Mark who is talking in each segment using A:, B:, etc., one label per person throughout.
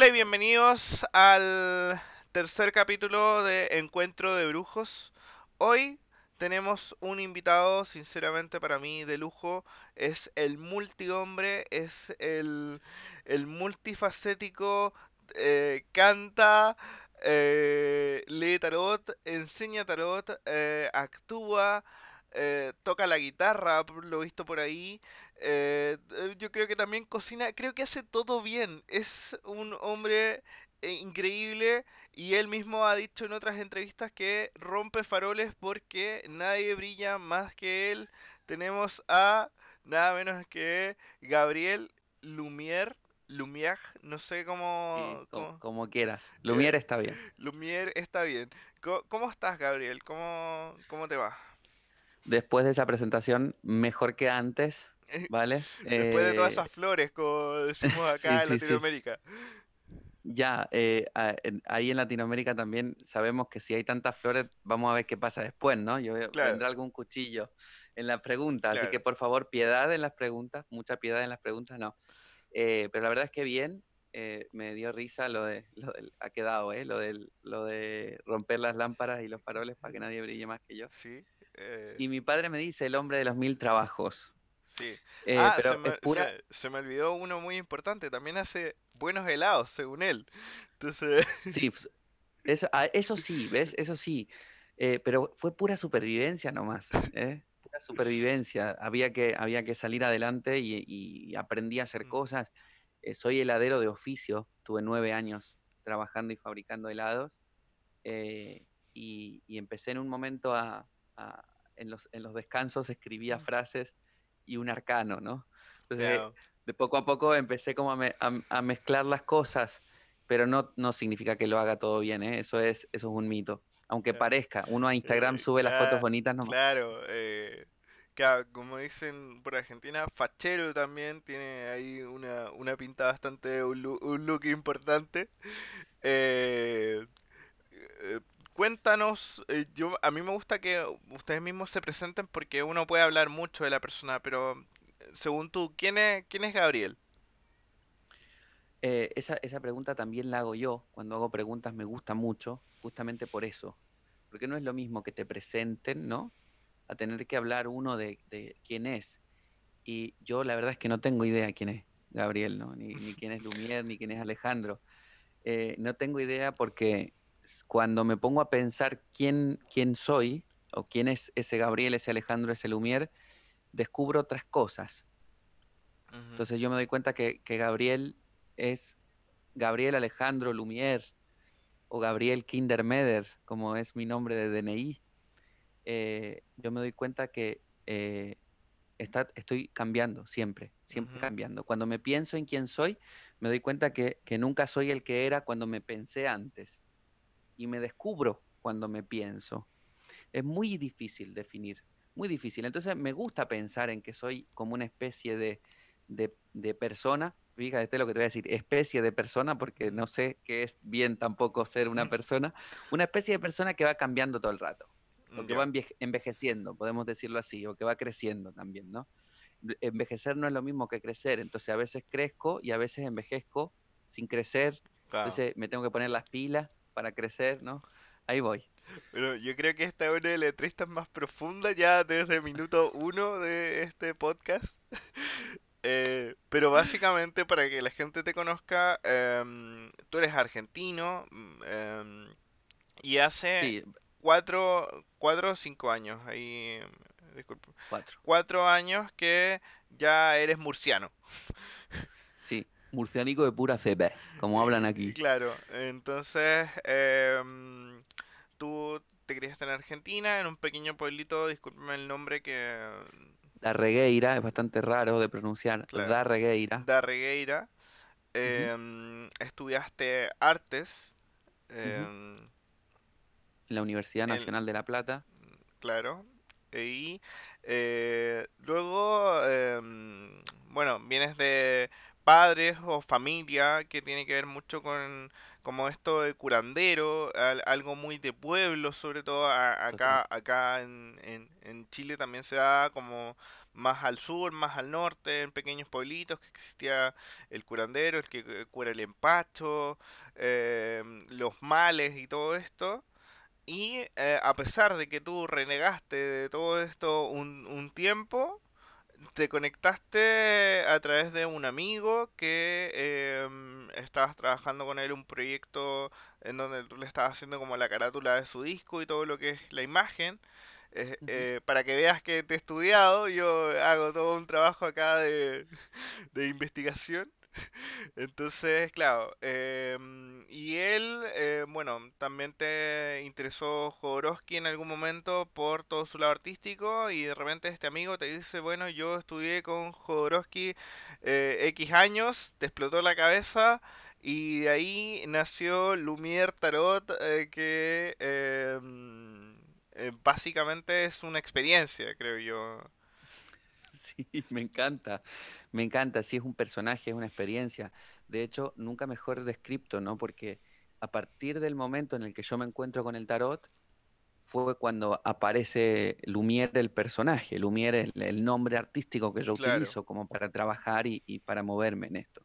A: Hola y bienvenidos al tercer capítulo de Encuentro de Brujos. Hoy tenemos un invitado, sinceramente para mí, de lujo. Es el multihombre, es el, multifacético, eh, canta, eh, lee tarot, enseña tarot, eh, actúa, toca la guitarra, lo visto por ahí. Eh, eh, yo creo que también cocina, creo que hace todo bien. Es un hombre eh, increíble y él mismo ha dicho en otras entrevistas que rompe faroles porque nadie brilla más que él. Tenemos a nada menos que Gabriel Lumière. Lumière, no sé cómo, cómo-
B: como quieras. Lumière está bien.
A: Lumière está bien. Co- ¿Cómo, estás, Gabriel? ¿Cómo, cómo te va?
B: Después de esa presentación, mejor que antes, ¿vale?
A: Después de todas
B: Eh,
A: esas flores, como decimos acá en
B: sí.
A: Latinoamérica.
B: Ya, eh, ahí en Latinoamérica también sabemos que si hay tantas flores, vamos a ver qué pasa después, ¿no? Yo
A: Claro,
B: vendrá algún cuchillo en la pregunta, así que por favor, piedad en las preguntas, mucha piedad en las preguntas, no. Eh, pero la verdad es que bien, eh, me dio risa lo de, lo del, ha quedado, ¿eh? Lo del, lo de romper las lámparas y los faroles para que nadie brille más que yo.
A: Sí.
B: Y mi padre me dice el hombre de los mil trabajos.
A: Sí.
B: Eh,
A: Ah, se
B: pero es
A: me,
B: pura.
A: se, se me olvidó uno muy importante. También hace buenos helados, según él. Entonces,
B: Sí, f- eso, ah, eso sí, ¿ves? Eso sí. Eh, pero fue pura supervivencia nomás, ¿eh? Pura supervivencia. Había que, había que salir adelante y, y aprendí a hacer cosas. Eh, soy heladero de oficio. Tuve nueve años trabajando y fabricando helados. y, y empecé en un momento a, a- en los, en los descansos escribía frases y un arcano, ¿no? Entonces, de poco a poco empecé como a, me- a- a mezclar las cosas, pero no, no significa que lo haga todo bien, ¿eh? Eso es, eso es un mito. Aunque parezca, uno a Instagram
A: eh,
B: sube las fotos bonitas nomás.
A: claro. eh, claro, como dicen por Argentina, fachero también tiene ahí una, una pinta bastante, un, lu- un look importante. Eh, eh, cuéntanos, eh, yo a mí me gusta que ustedes mismos se presenten porque uno puede hablar mucho de la persona, pero eh, según tú, ¿quién es, quién es Gabriel?
B: Eh, esa, esa pregunta también la hago yo. Cuando hago preguntas me gusta mucho, justamente por eso. Porque no es lo mismo que te presenten, ¿no? A tener que hablar uno de, quién es. Y yo la verdad es que no tengo idea quién es Gabriel, ¿no? Ni, quién es Lumière, ni quién es Alejandro. Eh, no tengo idea porque cuando me pongo a pensar quién, quién soy, o quién es ese Gabriel, ese Alejandro, ese Lumière, descubro otras cosas. Entonces yo me doy cuenta que, que Gabriel es Gabriel Alejandro Lumière o Gabriel Kindermeder, como es mi nombre de DNI. Eh, yo me doy cuenta que eh, está, estoy cambiando siempre, siempre cambiando. Cuando me pienso en quién soy, me doy cuenta que, que nunca soy el que era cuando me pensé antes. Y me descubro cuando me pienso. Es muy difícil definir, muy difícil. Entonces me gusta pensar en que soy como una especie de, de, de persona. Fíjate lo que te voy a decir, especie de persona, porque no sé qué es bien tampoco ser una persona. Una especie de persona que va cambiando todo el rato, o que va enveje- envejeciendo, podemos decirlo así, o que va creciendo también, ¿no? Ve- Envejecer no es lo mismo que crecer, entonces a veces crezco y a veces envejezco sin crecer,
A: claro.
B: entonces me tengo que poner las pilas para crecer, ¿no? Ahí voy.
A: Pero yo creo que esta es una de las más profundas ya desde el minuto uno de este podcast. Eh, pero básicamente para que la gente te conozca, em, tú eres argentino em, y hace
B: Sí,
A: cuatro, cuatro o cinco años, ahí, disculpe,
B: cuatro.
A: cuatro años que ya eres murciano.
B: Sí, murciánico de pura cepa, como hablan aquí.
A: claro, entonces em, tú te criaste en Argentina, en un pequeño pueblito, discúlpeme el nombre que,
B: La regueira es bastante raro de pronunciar.
A: claro,
B: Da regueira.
A: da Regueira. Em, estudiaste artes, em,
B: En la Universidad
A: en-
B: Nacional de La Plata.
A: claro, y eh, luego, bueno, vienes de padres o familia que tiene que ver mucho con como esto de curandero, al- algo muy de pueblo, sobre todo a- acá acá en, en, en Chile también se da como más al sur, más al norte, en pequeños pueblitos que existía el curandero, el que eh, cura el empacho, em, los males y todo esto. Y eh, a pesar de que tú renegaste de todo esto un, un tiempo, te conectaste a través de un amigo que em, estabas trabajando con él un proyecto en donde tú le estabas haciendo como la carátula de su disco y todo lo que es la imagen. Eh, eh, para que veas que te he estudiado, yo hago todo un trabajo acá de, de investigación. Entonces, claro, em, y él, eh, bueno, también te interesó Jodorowsky en algún momento por todo su lado artístico y de repente este amigo te dice, bueno, yo estudié con Jodorowsky eh, X años, te explotó la cabeza y de ahí nació Lumière Tarot, eh, que em, eh, básicamente es una experiencia, creo yo.
B: Sí, me encanta, me encanta, sí es un personaje, es una experiencia. De hecho, nunca mejor descripto, ¿no? Porque a partir del momento en el que yo me encuentro con el tarot, fue cuando aparece Lumière el personaje, Lumière el, el nombre artístico que yo
A: Claro.
B: utilizo como para trabajar y, y para moverme en esto.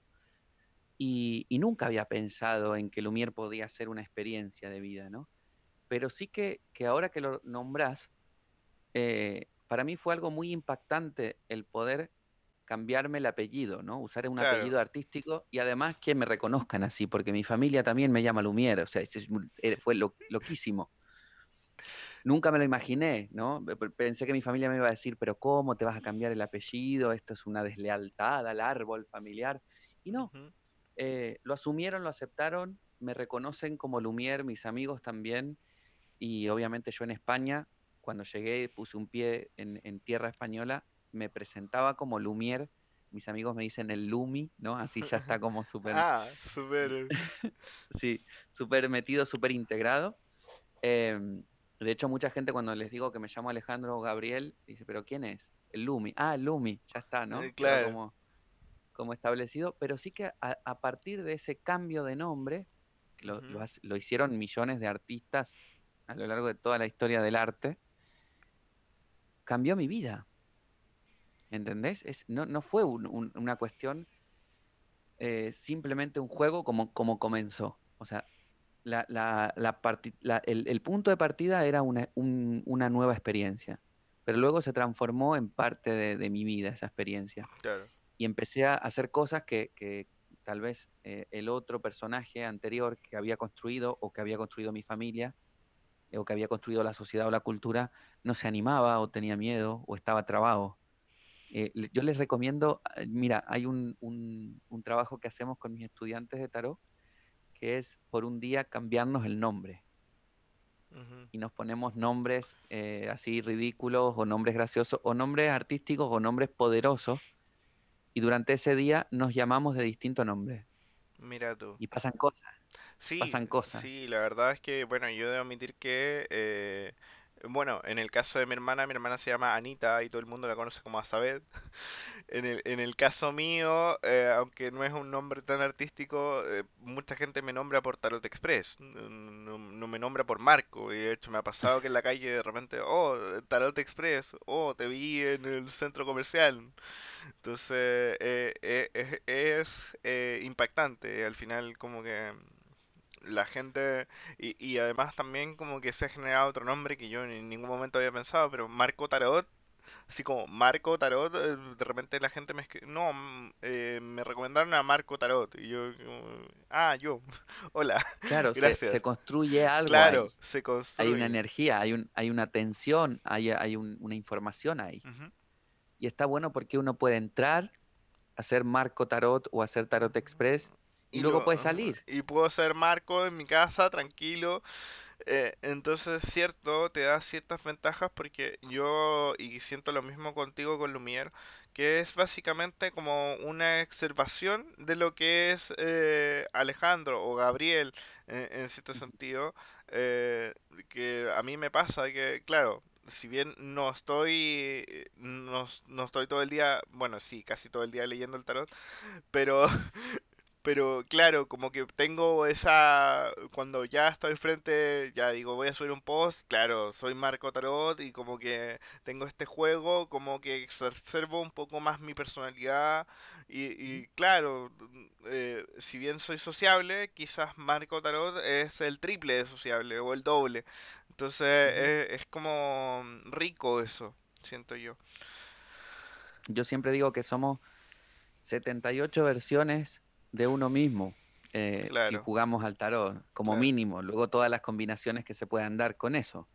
B: Y, y nunca había pensado en que Lumière podía ser una experiencia de vida, ¿no? Pero sí que, que ahora que lo nombrás, eh, para mí fue algo muy impactante el poder cambiarme el apellido, ¿no? Usar un
A: Claro.
B: apellido artístico y además que me reconozcan así, porque mi familia también me llama Lumière, o sea, eh, fue lo, loquísimo. Nunca me lo imaginé, ¿no? Pe- pe- Pensé que mi familia me iba a decir, pero ¿cómo te vas a cambiar el apellido? Esto es una deslealtad al árbol familiar. Y no, eh, lo asumieron, lo aceptaron, me reconocen como Lumière, mis amigos también, y obviamente yo en España, cuando llegué, puse un pie en, en tierra española, me presentaba como Lumière, mis amigos me dicen el Lumi, ¿no? Así ya está como súper,
A: Ah, súper.
B: sí, súper metido, súper integrado. Em, de hecho, mucha gente cuando les digo que me llamo Alejandro Gabriel, dice, ¿pero quién es? El Lumi. Ah, el Lumi, ya está,
A: eh,
B: ¿no? Quedó
A: claro.
B: como, como establecido, pero sí que a, a partir de ese cambio de nombre, que lo, hace- lo hicieron millones de artistas a lo largo de toda la historia del arte, cambió mi vida, ¿entendés? Es, no, no fue un- un- una cuestión eh, simplemente un juego como, como comenzó. O sea, la, la, el, el punto de partida era una, un- una nueva experiencia, pero luego se transformó en parte de, de mi vida esa experiencia.
A: Claro.
B: Y empecé a hacer cosas que, que tal vez eh, el otro personaje anterior que había construido o que había construido mi familia o que había construido la sociedad o la cultura no se animaba o tenía miedo o estaba trabado. Eh, yo les recomiendo, eh, mira, hay un, un- un trabajo que hacemos con mis estudiantes de tarot que es por un día cambiarnos el nombre y nos ponemos nombres eh, así ridículos o nombres graciosos o nombres artísticos o nombres poderosos y durante ese día nos llamamos de distintos nombres
A: Mira tú.
B: y pasan cosas,
A: Sí,
B: pasan cosas.
A: sí, la verdad es que, bueno, yo debo admitir que, eh, bueno, en el caso de mi hermana, mi hermana se llama Anita y todo el mundo la conoce como Azabeth. En el, en el caso mío, eh, aunque no es un nombre tan artístico, eh, mucha gente me nombra por Tarot Express, no, no- me nombra por Marco, y de hecho me ha pasado que en la calle de repente, oh, Tarot Express, oh, te vi en el centro comercial. Entonces, eh, es, eh, impactante, al final como que la gente, y, y además también como que se ha generado otro nombre que yo en ningún momento había pensado, pero Marco Tarot Así como Marco Tarot, eh, de repente la gente me escribe, no, mm, eh, me recomendaron a Marco Tarot. Y yo, ah, yo, hola,
B: Claro, se,
A: gracias.
B: se construye algo
A: Claro,
B: ahí,
A: se
B: hay una
A: construye.
B: energía, hay, un, hay una tensión, hay, hay un- una información ahí. Y está bueno porque uno puede entrar, hacer Marco Tarot o hacer Tarot Express y
A: Y
B: luego
A: lo,
B: puede salir.
A: y puedo ser Marco en mi casa, tranquilo, Eh, entonces, cierto, te da ciertas ventajas porque yo, y siento lo mismo contigo con Lumière, que es básicamente como una exacerbación de lo que es eh, Alejandro o Gabriel, en, en cierto sentido, eh, que a mí me pasa que, claro, si bien no estoy, no, no estoy todo el día, bueno, sí, casi todo el día leyendo el tarot, pero Pero claro, como que tengo esa, cuando ya estoy frente, ya digo, voy a subir un post, claro, soy Marco Tarot y como que tengo este juego, como que exacerbo un poco más mi personalidad y, y claro, eh, si bien soy sociable, quizás Marco Tarot es el triple de sociable o el doble. Entonces
B: Ujú.
A: eh, es como rico eso, siento yo.
B: Yo siempre digo que somos 78 versiones de uno mismo, eh, si jugamos al tarot, como
A: claro,
B: mínimo, luego todas las combinaciones que se puedan dar con eso.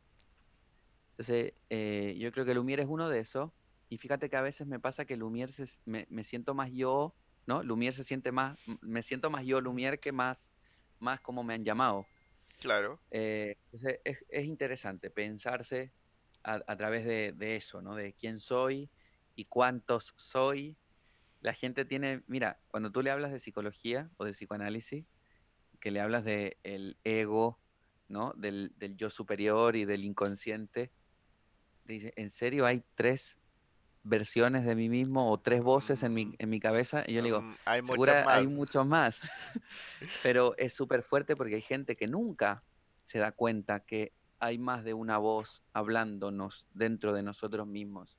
B: Entonces, eh, yo creo que Lumière es uno de esos, y fíjate que a veces me pasa que Lumière se- me, me siento más yo, ¿no? Lumière se siente más, me siento más yo Lumière que más, más como me han llamado.
A: claro,
B: Eh, entonces, es, es interesante pensarse a, a través de, de eso, ¿no? De quién soy y cuántos soy la gente tiene, mira, cuando tú le hablas de psicología o de psicoanálisis, que le hablas de el ego, ¿no? Del, del yo superior y del inconsciente, te dice, ¿en serio hay tres versiones de mí mismo o tres voces en mi,
A: Mm,
B: en mi cabeza? Y yo le digo,
A: mm, hay
B: hay muchos más, pero es súper fuerte porque hay gente que nunca se da cuenta que hay más de una voz hablándonos dentro de nosotros mismos.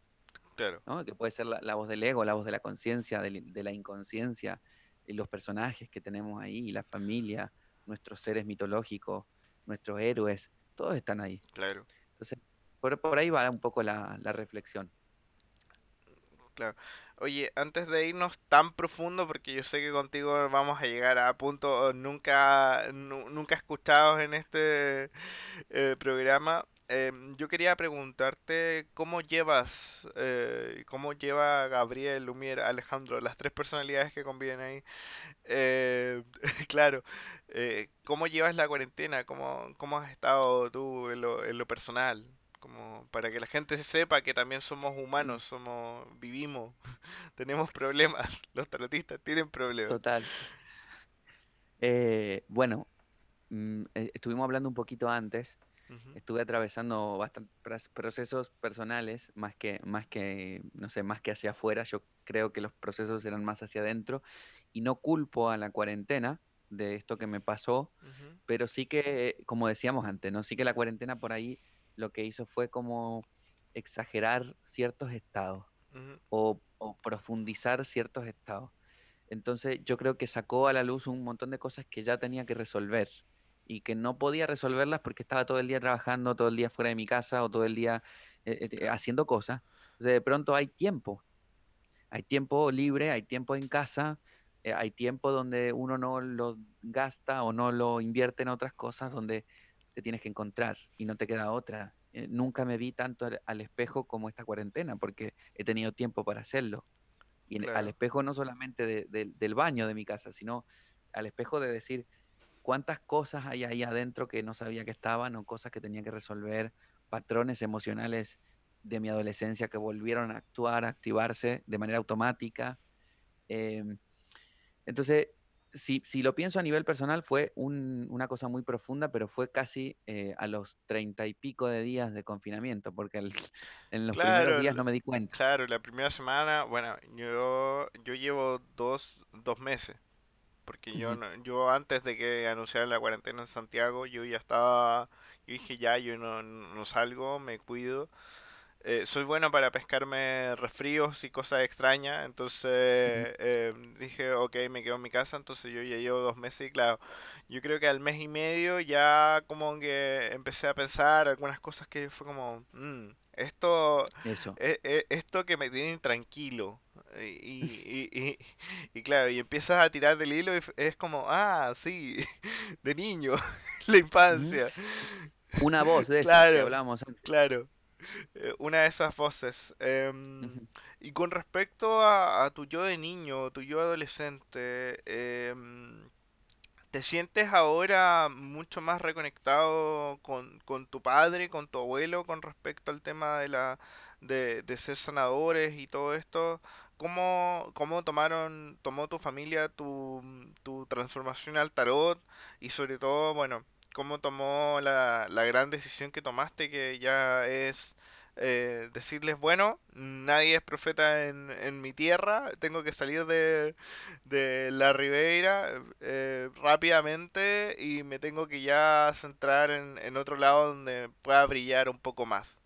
A: Claro,
B: ¿no? Que puede ser la, la voz del ego, la voz de la conciencia, de, de la inconsciencia, y los personajes que tenemos ahí, la familia, nuestros seres mitológicos, nuestros héroes, todos están ahí.
A: claro,
B: Entonces, por, por ahí va un poco la, la reflexión.
A: claro. Oye, antes de irnos tan profundo, porque yo sé que contigo vamos a llegar a puntos nunca, nu- nunca escuchados en este eh, programa, em, yo quería preguntarte cómo llevas, eh, cómo lleva Gabriel, Lumière, Alejandro, las tres personalidades que conviven ahí. Eh, claro, eh, ¿cómo llevas la cuarentena? ¿Cómo, cómo has estado tú en lo, en lo personal? Como para que la gente sepa que también somos
B: Mm,
A: humanos, somos, vivimos, tenemos problemas, los tarotistas tienen problemas.
B: Total. Eh, bueno, mm, estuvimos hablando un poquito antes. Estuve atravesando bastantes procesos personales, más que, más que, no sé, más que hacia afuera. Yo creo que los procesos eran más hacia adentro. Y no culpo a la cuarentena de esto que me pasó, pero sí que, como decíamos antes, ¿no? Sí que la cuarentena por ahí lo que hizo fue como exagerar ciertos estados o, o profundizar ciertos estados. Entonces yo creo que sacó a la luz un montón de cosas que ya tenía que resolver y que no podía resolverlas porque estaba todo el día trabajando, todo el día fuera de mi casa o todo el día eh, eh, haciendo cosas. De pronto hay tiempo, hay tiempo libre, hay tiempo en casa, eh, hay tiempo donde uno no lo gasta o no lo invierte en otras cosas donde te tienes que encontrar y no te queda otra. Nunca me vi tanto al, al espejo como esta cuarentena porque he tenido tiempo para hacerlo y al espejo no solamente de- de- del baño de mi casa, sino al espejo de decir cuántas cosas hay ahí adentro que no sabía que estaban o cosas que tenía que resolver, patrones emocionales de mi adolescencia que volvieron a actuar, a activarse de manera automática. Em, entonces, si, si lo pienso a nivel personal, fue un- una cosa muy profunda, pero fue casi eh, a los treinta y pico de días de confinamiento, porque el- en los primeros
A: claro,
B: días
A: el-
B: no me di cuenta.
A: claro, la primera semana, bueno, yo, yo llevo dos, dos meses, porque yo, no- yo antes de que anunciaran la cuarentena en Santiago, yo ya estaba, yo dije ya, yo no, no salgo, me cuido, Eh, soy bueno para pescarme resfríos y cosas extrañas, entonces eh, dije, ok, me quedo en mi casa, entonces yo ya llevo dos meses y claro, yo creo que al mes y medio ya como que empecé a pensar algunas cosas que fue como, "Mm, esto,
B: Eso.
A: e- e- esto que me tiene intranquilo. Y, y, y, y claro, y empiezas a tirar del hilo y es como, ah, sí, de niño, la infancia.
B: Una voz de esas que
A: Claro,
B: hablábamos antes.
A: claro. Eh, una de esas voces. Em, y con respecto a, a tu yo de niño, tu yo adolescente, em, ¿te sientes ahora mucho más reconectado con, con tu padre, con tu abuelo, con respecto al tema de la de, de ser sanadores y todo esto? ¿Cómo, cómo tomaron, tomó tu familia tu, tu transformación al tarot? Y sobre todo, bueno, ¿cómo tomó la, la gran decisión que tomaste que ya es eh, decirles, bueno, nadie es profeta en, en mi tierra, tengo que salir de, de la Ribeira eh, rápidamente y me tengo que ya centrar en, en otro lado donde pueda brillar un poco más.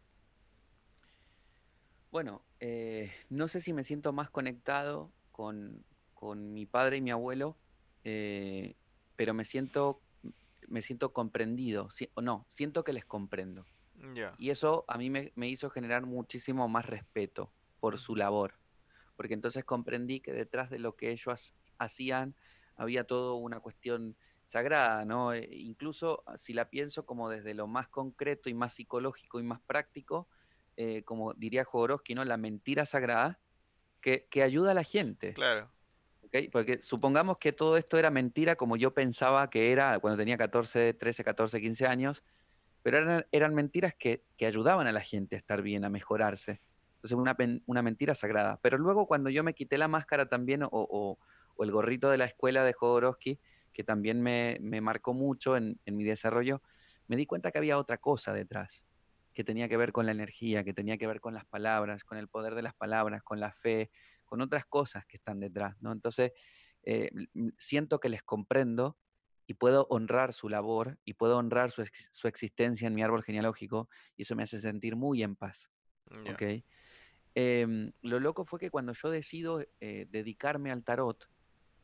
B: Bueno, eh, no sé si me siento más conectado con, con mi padre y mi abuelo, eh, pero me siento, me siento comprendido, si- o no, siento que les comprendo. Y eso a mí me, me hizo generar muchísimo más respeto por su labor, porque entonces comprendí que detrás de lo que ellos hacían había todo una cuestión sagrada, ¿no? E- incluso ah, si la pienso como desde lo más concreto y más psicológico y más práctico, eh, como diría Jodorowsky, ¿no? La mentira sagrada que, que ayuda a la gente.
A: Claro.
B: Porque supongamos que todo esto era mentira como yo pensaba que era cuando tenía 14, 13, 14, 15 años, pero eran, mentiras que, ayudaban a la gente a estar bien, a mejorarse. Entonces, una, mentira sagrada. Pero luego, cuando yo me quité la máscara también, o, el gorrito de la escuela de Jodorowsky, que también me, marcó mucho en, mi desarrollo, me di cuenta que había otra cosa detrás, que tenía que ver con la energía, que tenía que ver con las palabras, con el poder de las palabras, con la fe, con otras cosas que están detrás, ¿no? Entonces, eh, siento que les comprendo y puedo honrar su labor y puedo honrar su, ex- su existencia en mi árbol genealógico y eso me hace sentir muy en paz,
A: ya.
B: ¿ok? Em, lo loco fue que cuando yo decido eh, dedicarme al tarot,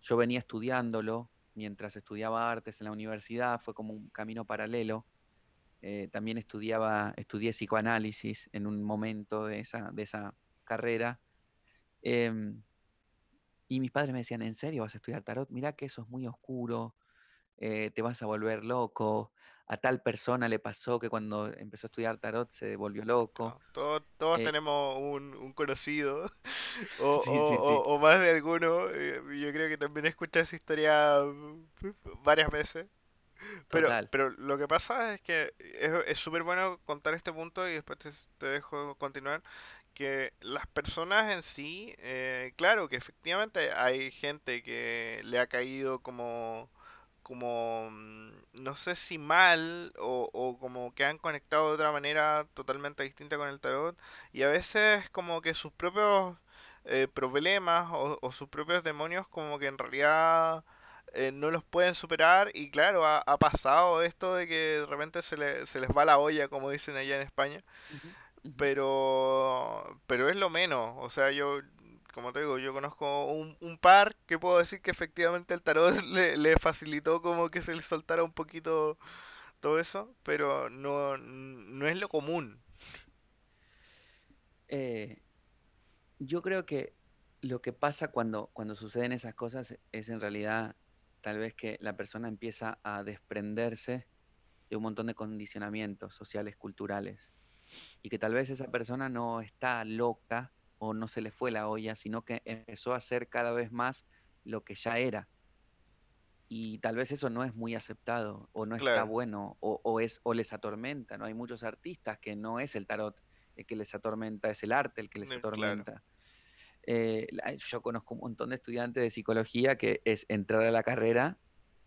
B: yo venía estudiándolo mientras estudiaba artes en la universidad, fue como un camino paralelo. eh, también estudiaba, estudié psicoanálisis en un momento de esa, de esa carrera. em, y mis padres me decían, ¿en serio vas a estudiar tarot? Mirá que eso es muy oscuro, eh, te vas a volver loco. A tal persona le pasó que cuando empezó a estudiar tarot se volvió loco.
A: Todos, todos
B: Eh,
A: tenemos un, un conocido o,
B: sí,
A: o,
B: sí, sí,
A: o, o más de alguno. eh, Yo creo que también he escuchado esa historia mm, varias veces. Pero,
B: total.
A: pero lo que pasa es que es es súper bueno contar este punto y después te, te dejo continuar. Que las personas en sí, eh, claro que efectivamente hay gente que le ha caído como, como, mm, no sé si mal o, o como que han conectado de otra manera totalmente distinta con el tarot y a veces como que sus propios eh, problemas o, o sus propios demonios como que en realidad eh, no los pueden superar y claro, ha, ha pasado esto de que de repente se, le- se les va la olla, como dicen allá en España, pero, pero es lo menos, o sea, yo, como te digo, yo conozco un, par que puedo decir que efectivamente el tarot le, le facilitó como que se le soltara un poquito todo eso, pero no, no es lo común,
B: Eh, yo creo que lo que pasa cuando, cuando suceden esas cosas es en realidad tal vez que la persona empieza a desprenderse de un montón de condicionamientos sociales, culturales, y que tal vez esa persona no está loca o no se le fue la olla, sino que empezó a hacer cada vez más lo que ya era. Y tal vez eso no es muy aceptado o no está bueno o, o es, o les atormenta, ¿no? Hay muchos artistas que no es el tarot el que les atormenta, es el arte el que les
A: eh, claro,
B: atormenta. Eh, yo conozco un montón de estudiantes de psicología que es entrar a la carrera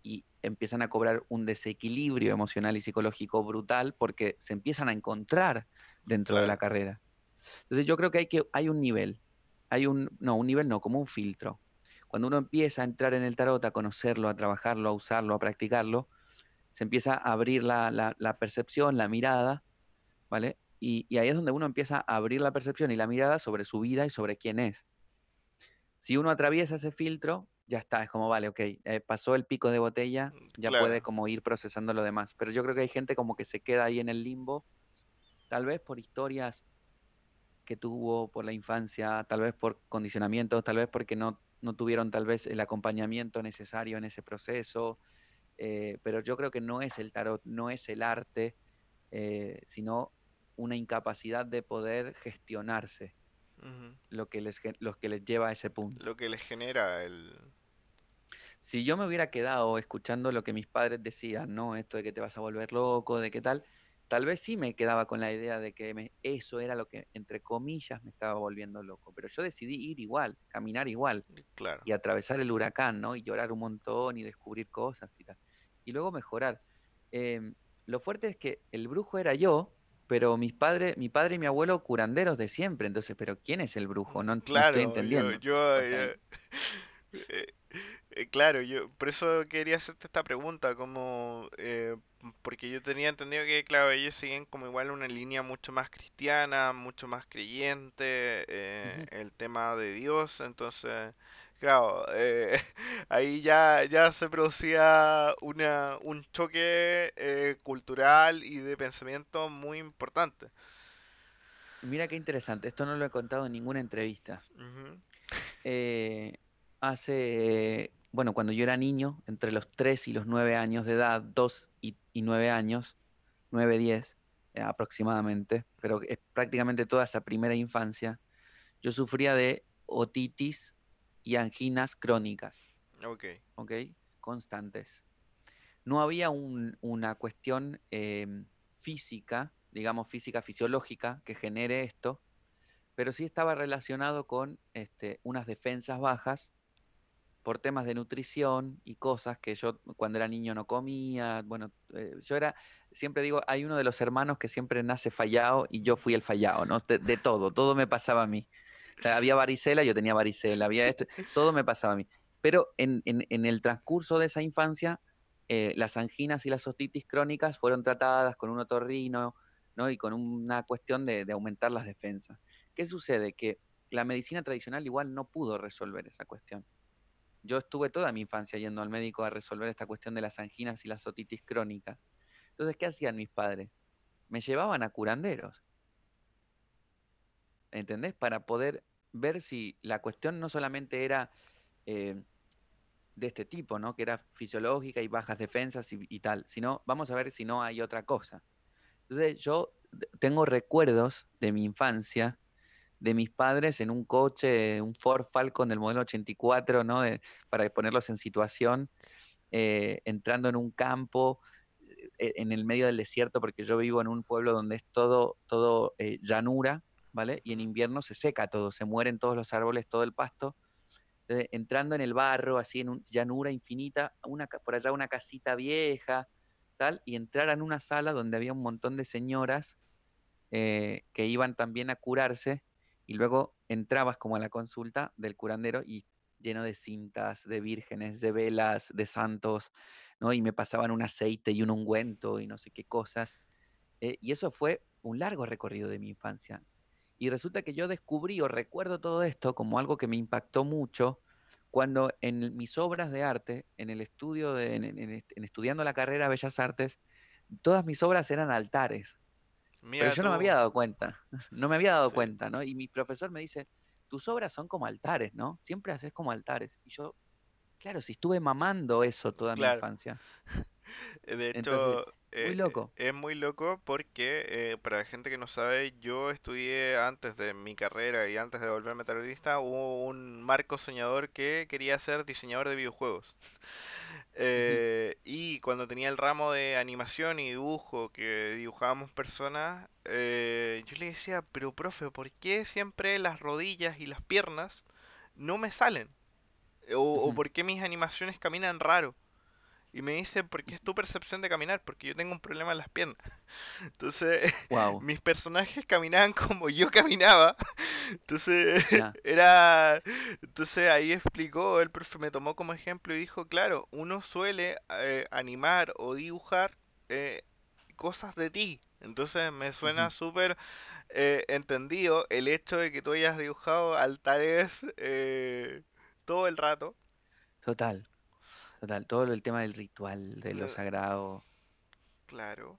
B: y empiezan a cobrar un desequilibrio emocional y psicológico brutal porque se empiezan a encontrar dentro de la carrera. Entonces yo creo que hay, que, hay un nivel, hay un, no, un nivel no, como un filtro. Cuando uno empieza a entrar en el tarot, a conocerlo, a trabajarlo, a usarlo, a practicarlo, se empieza a abrir la, la, la percepción, la mirada, ¿vale? Y, y ahí es donde uno empieza a abrir la percepción y la mirada sobre su vida y sobre quién es. Si uno atraviesa ese filtro, ya está, es como, vale, ok, eh, pasó el pico de botella, ya puede como ir procesando lo demás. Pero yo creo que hay gente como que se queda ahí en el limbo, tal vez por historias que tuvo, por la infancia, tal vez por condicionamientos, tal vez porque no, no tuvieron tal vez el acompañamiento necesario en ese proceso. eh, pero yo creo que no es el tarot, no es el arte, eh, sino una incapacidad de poder gestionarse lo que les, lo que les lleva a ese punto.
A: Lo que les genera el...
B: Si yo me hubiera quedado escuchando lo que mis padres decían, ¿no? Esto de que te vas a volver loco, de qué tal, tal vez sí me quedaba con la idea de que me- eso era lo que, entre comillas, me estaba volviendo loco. Pero yo decidí ir igual, caminar igual
A: Claro,
B: y atravesar el huracán, ¿no? Y llorar un montón y descubrir cosas y tal. Y luego mejorar. Em, lo fuerte es que el brujo era yo, pero mis padres, mi padre y mi abuelo curanderos de siempre, entonces, pero ¿quién es el brujo? No, no estoy
A: yo,
B: entendiendo.
A: yo,
B: O sea,
A: eh, eh, claro, yo por eso quería hacerte esta pregunta, como, eh, porque yo tenía entendido que, claro, ellos siguen como igual una línea mucho más cristiana, mucho más creyente, eh, el tema de Dios, entonces, claro, eh, ahí ya, ya se producía una, un choque cultural y de pensamiento muy importante.
B: mira qué interesante, esto no lo he contado en ninguna entrevista. Hace, bueno, cuando yo era niño, entre los 3 y los 9 años de edad, 2 y, y 9 años, 9 10 eh, aproximadamente, pero es prácticamente toda esa primera infancia, yo sufría de otitis y anginas crónicas,
A: Ok,
B: ¿ok? Constantes. No había un- una cuestión em, física, digamos física fisiológica, que genere esto, pero sí estaba relacionado con este, unas defensas bajas por temas de nutrición y cosas que yo cuando era niño no comía. Bueno, eh, yo era, siempre digo, hay uno de los hermanos que siempre nace fallado y yo fui el fallado, ¿no? De, de todo, todo me pasaba a mí. O sea, había varicela, yo tenía varicela, había esto, todo me pasaba a mí. Pero en, en- en el transcurso de esa infancia, eh, las anginas y las otitis crónicas fueron tratadas con un otorrino, ¿no? Y con una cuestión de, de aumentar las defensas. ¿Qué sucede? Que la medicina tradicional igual no pudo resolver esa cuestión. Yo estuve toda mi infancia yendo al médico a resolver esta cuestión de las anginas y las otitis crónicas. Entonces, ¿qué hacían mis padres? Me llevaban a curanderos, ¿entendés? Para poder ver si la cuestión no solamente era eh, de este tipo, ¿no? Que era fisiológica y bajas defensas y, y tal, sino vamos a ver si no hay otra cosa. Entonces, yo tengo recuerdos de mi infancia de mis padres en un coche, un Ford Falcon del modelo 84, ¿no? Para ponerlos en situación, eh, entrando en un campo, eh, en el medio del desierto, porque yo vivo en un pueblo donde es todo, todo eh, llanura, ¿vale? Y en invierno se seca todo, se mueren todos los árboles, todo el pasto. Entonces, entrando en el barro, así en un, llanura infinita, una, por allá una casita vieja, tal, y entrar en una sala donde había un montón de señoras que iban también a curarse y luego entrabas como a la consulta del curandero y lleno de cintas, de vírgenes, de velas, de santos, ¿no? Y me pasaban un aceite y un ungüento y no sé qué cosas. eh, y eso fue un largo recorrido de mi infancia. Y resulta que yo descubrí o recuerdo todo esto como algo que me impactó mucho cuando en mis obras de arte, en el estudio, de, en, estudiando la carrera de Bellas Artes, todas mis obras eran altares. Pero yo no me había dado cuenta, no me había dado
A: sí,
B: cuenta, ¿no? Y mi profesor me dice, tus obras son como altares, ¿no? Siempre haces como altares. Y yo, claro, si estuve mamando eso toda mi infancia.
A: De
B: Entonces,
A: hecho,
B: muy
A: eh,
B: loco.
A: es muy loco porque, eh, para la gente que no sabe, yo estudié antes de mi carrera y antes de volverme periodista, hubo un Marco soñador que quería ser diseñador de videojuegos. Eh, y cuando tenía el ramo de animación y dibujo, que dibujábamos personas, eh, yo le decía, pero profe, ¿por qué siempre las rodillas y las piernas no me salen? O. ¿por qué mis animaciones caminan raro? Y me dice, porque es tu percepción de caminar, porque yo tengo un problema en las piernas. Entonces,
B: Wow,
A: mis personajes caminaban como yo caminaba. Entonces, era... Entonces ahí explicó, el profe me tomó como ejemplo y dijo, claro, uno suele eh, animar o dibujar eh, cosas de ti. Entonces me suena
B: ujú.
A: súper eh, entendido el hecho de que tú hayas dibujado altares eh, todo el rato.
B: Total, total. Todo el tema del ritual, de lo
A: Eh,
B: sagrado.
A: Claro.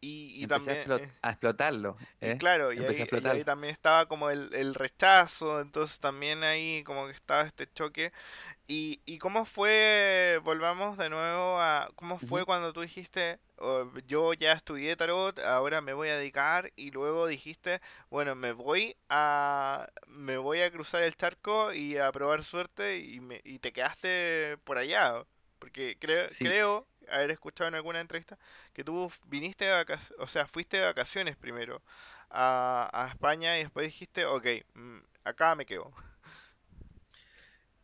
A: Y, y
B: Empecé a,
A: también,
B: explot-
A: eh,
B: a explotarlo,
A: y
B: ¿eh?
A: claro, y ahí, y ahí
B: explotarlo.
A: también estaba como el, el rechazo, entonces también ahí como que estaba este choque. Y, y cómo fue, volvamos de nuevo a, cómo fue cuando tú dijiste, "Oh, yo ya estudié tarot, ahora me voy a dedicar, y luego dijiste, bueno, me voy a, me voy a cruzar el charco y a probar suerte, y, me, y te quedaste por allá. Porque creo,
B: Sí,
A: creo haber escuchado en alguna entrevista que tú viniste de vacaciones, o sea, fuiste de vacaciones primero a, a España y después dijiste, ok, mm, acá me quedo.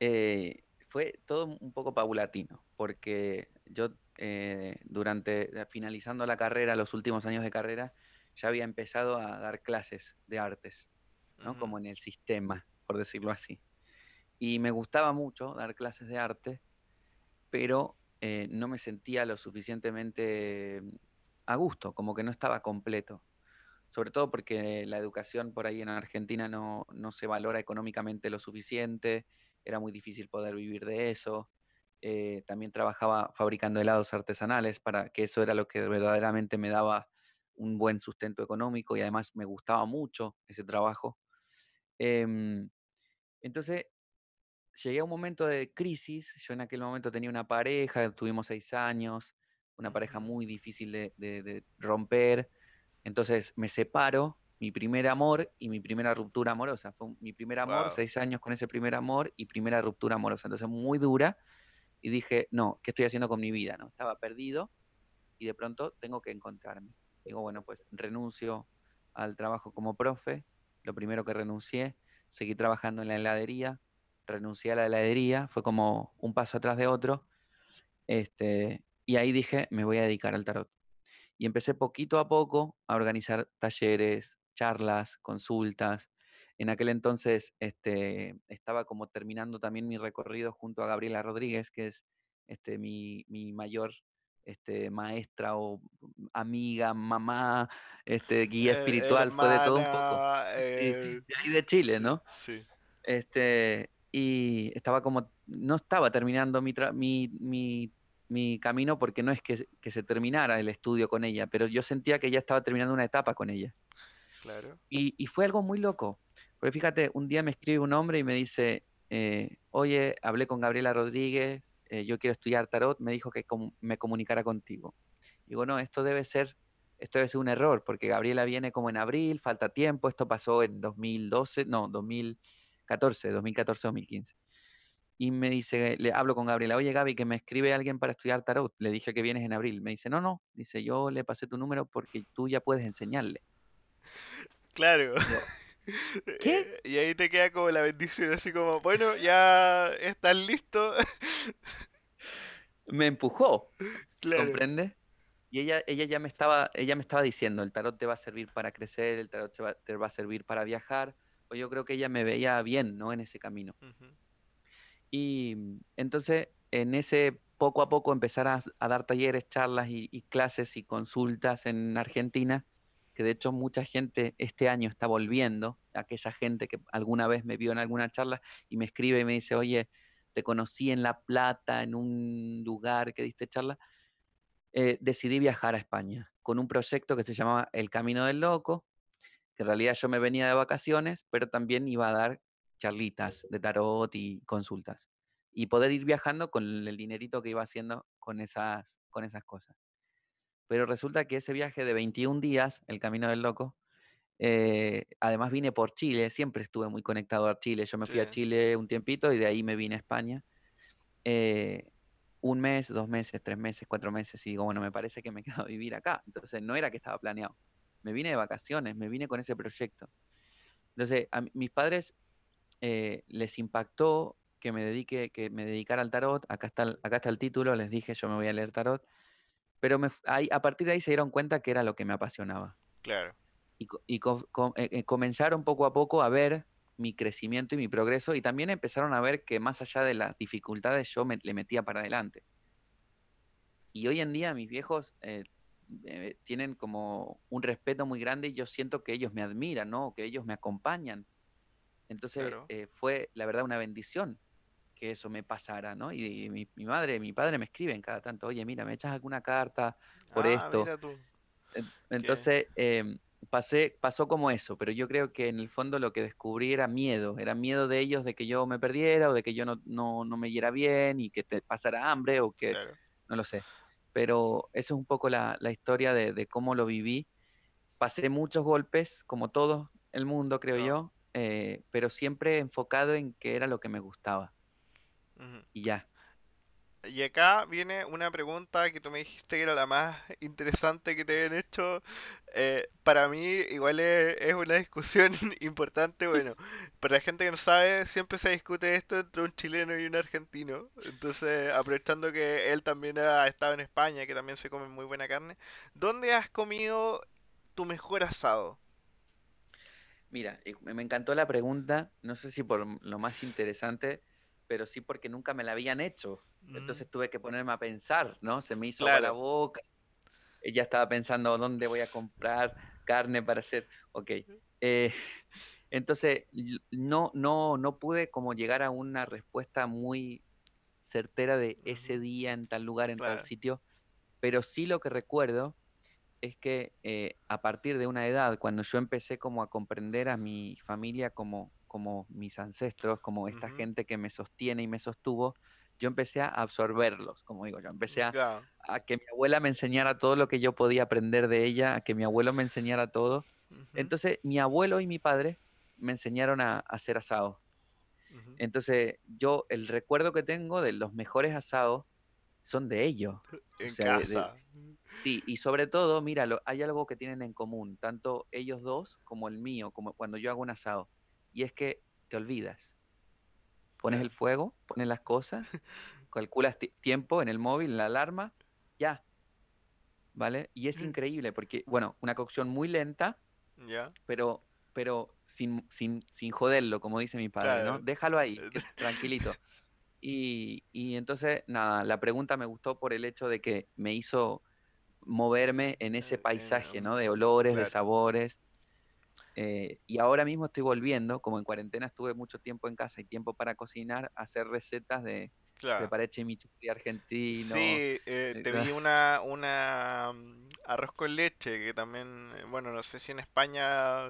B: eh, fue todo un poco paulatino, porque yo eh, durante, finalizando la carrera, los últimos años de carrera, ya había empezado a dar clases de artes, ¿no? Como en el sistema, por decirlo así. Y me gustaba mucho dar clases de arte, pero eh, no me sentía lo suficientemente mm, a gusto, como que no estaba completo. Sobre todo porque la educación por ahí en Argentina no, no se valora económicamente lo suficiente, era muy difícil poder vivir de eso. Eh, también trabajaba fabricando helados artesanales para que eso era lo que verdaderamente me daba un buen sustento económico y además me gustaba mucho ese trabajo. Em, entonces llegué a un momento de crisis. Yo en aquel momento tenía una pareja, tuvimos seis años, una pareja muy difícil de, de- de romper. Entonces me separo, mi primer amor y mi primera ruptura amorosa. Fue mi primer amor,
A: Wow.
B: seis años con ese primer amor y primera ruptura amorosa. Entonces muy dura. Y dije, no, ¿qué estoy haciendo con mi vida? ¿no? Estaba perdido y de pronto tengo que encontrarme. Digo, bueno, pues renuncio al trabajo como profe, lo primero que renuncié, seguí trabajando en la heladería, renuncié a la heladería, fue como un paso atrás de otro, este, y ahí dije, me voy a dedicar al tarot. Y empecé poquito a poco a organizar talleres, charlas, consultas. En aquel entonces este, estaba como terminando también mi recorrido junto a Gabriela Rodríguez, que es este, mi, mi mayor este, maestra o amiga, mamá, este, guía
A: Eh,
B: espiritual, fue de todo un poco.
A: hermana,
B: Sí,
A: eh,
B: de ahí de Chile, ¿no?
A: sí,
B: Este, y estaba como, no estaba terminando mi, tra- mi, mi, mi camino porque no es que, que se terminara el estudio con ella, pero yo sentía que ya estaba terminando una etapa con ella.
A: claro.
B: Y, y fue algo muy loco, porque fíjate, un día me escribe un hombre y me dice, eh, oye, hablé con Gabriela Rodríguez, eh, yo quiero estudiar tarot, me dijo que com- me comunicara contigo. Digo, no, esto debe ser, esto debe ser un error, porque Gabriela viene como en abril, falta tiempo, esto pasó en 2012, no, 2014, 2014, 2015. Y me dice, le hablo con Gabriela, oye Gaby, que me escribe alguien para estudiar tarot. Le dije que vienes en abril. Me dice, no, no, dice, yo le pasé tu número porque tú ya puedes enseñarle.
A: Claro.
B: Digo, ¿qué?
A: Eh, Y ahí te queda como la bendición, así como, bueno, ya estás listo.
B: Me empujó,
A: Claro.
B: ¿comprende? Y ella, ella ya me estaba, ella me estaba diciendo, el tarot te va a servir para crecer, el tarot te va, te va a servir para viajar. Pues yo creo que ella me veía bien, ¿no? En ese camino. Y mm, entonces, en ese poco a poco empezar a, a dar talleres, charlas y, y clases y consultas en Argentina, que de hecho mucha gente este año está volviendo, aquella gente que alguna vez me vio en alguna charla y me escribe y me dice, oye, te conocí en La Plata, en un lugar que diste charla, eh, decidí viajar a España con un proyecto que se llamaba El Camino del Loco, que en realidad yo me venía de vacaciones, pero también iba a dar charlitas de tarot y consultas. Y poder ir viajando con el dinerito que iba haciendo con esas, con esas cosas. Pero resulta que ese viaje de 21 días, el Camino del Loco, eh, además vine por Chile, siempre estuve muy conectado a Chile. Yo me
A: Sí.
B: fui a Chile un tiempito y de ahí me vine a España. Eh, un mes, dos meses, tres meses, cuatro meses, y digo, bueno, me parece que me quedo a vivir acá. Entonces no era que estaba planeado. Me vine de vacaciones, me vine con ese proyecto. Entonces, a mi- mis padres eh, les impactó que me dedique, que me dedicara al tarot. Acá está, el- acá está el título, les dije, yo me voy a leer tarot. Pero me, ahí, a partir de ahí se dieron cuenta que era lo que me apasionaba.
A: Claro.
B: Y, com- eh, eh, comenzaron poco a poco a ver mi crecimiento y mi progreso y también empezaron a ver que más allá de las dificultades yo me, le metía para adelante. Y hoy en día mis viejos eh, eh, tienen como un respeto muy grande y yo siento que ellos me admiran, ¿no? Que ellos me acompañan. Entonces
A: Claro.
B: eh, fue, la verdad, una bendición que eso me pasara, ¿no? Y, y mi, mi madre, mi padre me escriben cada tanto, oye, mira, ¿me echas alguna carta por
A: Ah,
B: esto?
A: mira tú.
B: Entonces, em, pasé, pasó como eso, pero yo creo que en el fondo lo que descubrí era miedo, era miedo de ellos de que yo me perdiera o de que yo no, no, no me yera bien y que te pasara hambre o que,
A: claro.
B: no lo sé. Pero eso es un poco la, la historia de, de cómo lo viví. Pasé muchos golpes, como todo el mundo, creo
A: No.
B: yo, eh, pero siempre enfocado en que era lo que me gustaba y ya.
A: Y acá viene una pregunta que tú me dijiste que era la más interesante que te habían hecho. Eh, para mí igual es, es una discusión importante. Bueno, para la gente que no sabe, siempre se discute esto entre un chileno y un argentino. Entonces, aprovechando que él también ha estado en España, que también se come muy buena carne, ¿dónde has comido tu mejor asado?
B: Mira, me encantó la pregunta, no sé si por lo más interesante, pero sí porque nunca me la habían hecho.
A: Mm,
B: Entonces tuve que ponerme a pensar, ¿no? Se me hizo agua la
A: claro.
B: boca, ella estaba pensando dónde voy a comprar carne para hacer. Ok. eh, entonces, no, no, no pude como llegar a una respuesta muy certera de ese día en tal lugar, en tal
A: claro.
B: sitio, pero sí lo que recuerdo es que eh, a partir de una edad, cuando yo empecé como a comprender a mi familia como, como mis ancestros, como esta gente que me sostiene y me sostuvo, yo empecé a absorberlos, como digo, yo empecé a, que mi abuela me enseñara todo lo que yo podía aprender de ella, a que mi abuelo me enseñara todo. Entonces, mi abuelo y mi padre me enseñaron a, a hacer asado. Entonces, yo el recuerdo que tengo de los mejores asados son de ellos. O
A: En
B: sea, de, de-
A: casa.
B: Sí, y sobre todo, mira, hay algo que tienen en común, tanto ellos dos como el mío, como cuando yo hago un asado, y es que te olvidas. Pones el fuego, pones las cosas, calculas ti- tiempo en el móvil, en la alarma, ya, ¿vale? Y es increíble porque, bueno, una cocción muy lenta,
A: ¿Ya?
B: pero, pero sin, sin, sin joderlo, como dice mi padre, ¿no? Déjalo ahí, que, tranquilito. Y, y entonces, nada, la pregunta me gustó por el hecho de que me hizo moverme en ese
A: en,
B: paisaje, ¿no?
A: um,
B: De olores, de sabores. Eh, y ahora mismo estoy volviendo, como en cuarentena estuve mucho tiempo en casa y tiempo para cocinar, a hacer recetas de
A: Claro.
B: preparé chimichurri argentino.
A: Sí, eh,
B: eh,
A: te vi una, una mm, arroz con leche, que también, eh, bueno, no sé si en España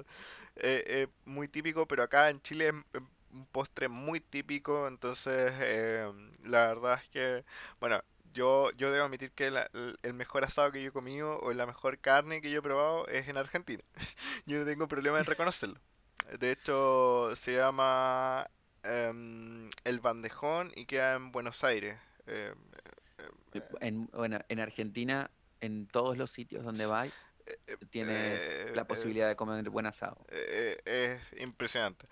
A: eh, es muy típico, pero acá en Chile es es un postre muy típico, entonces eh, la verdad es que, bueno, yo, yo debo admitir que la- el mejor asado que yo he comido o la mejor carne que yo he probado es en Argentina. Yo no tengo problema en reconocerlo. De hecho, se llama em, El Bandejón y queda en Buenos Aires. Em,
B: En, bueno, en Argentina, en todos los sitios donde vais,
A: eh, eh,
B: tienes
A: eh,
B: la
A: eh,
B: posibilidad de comer buen asado.
A: es impresionante.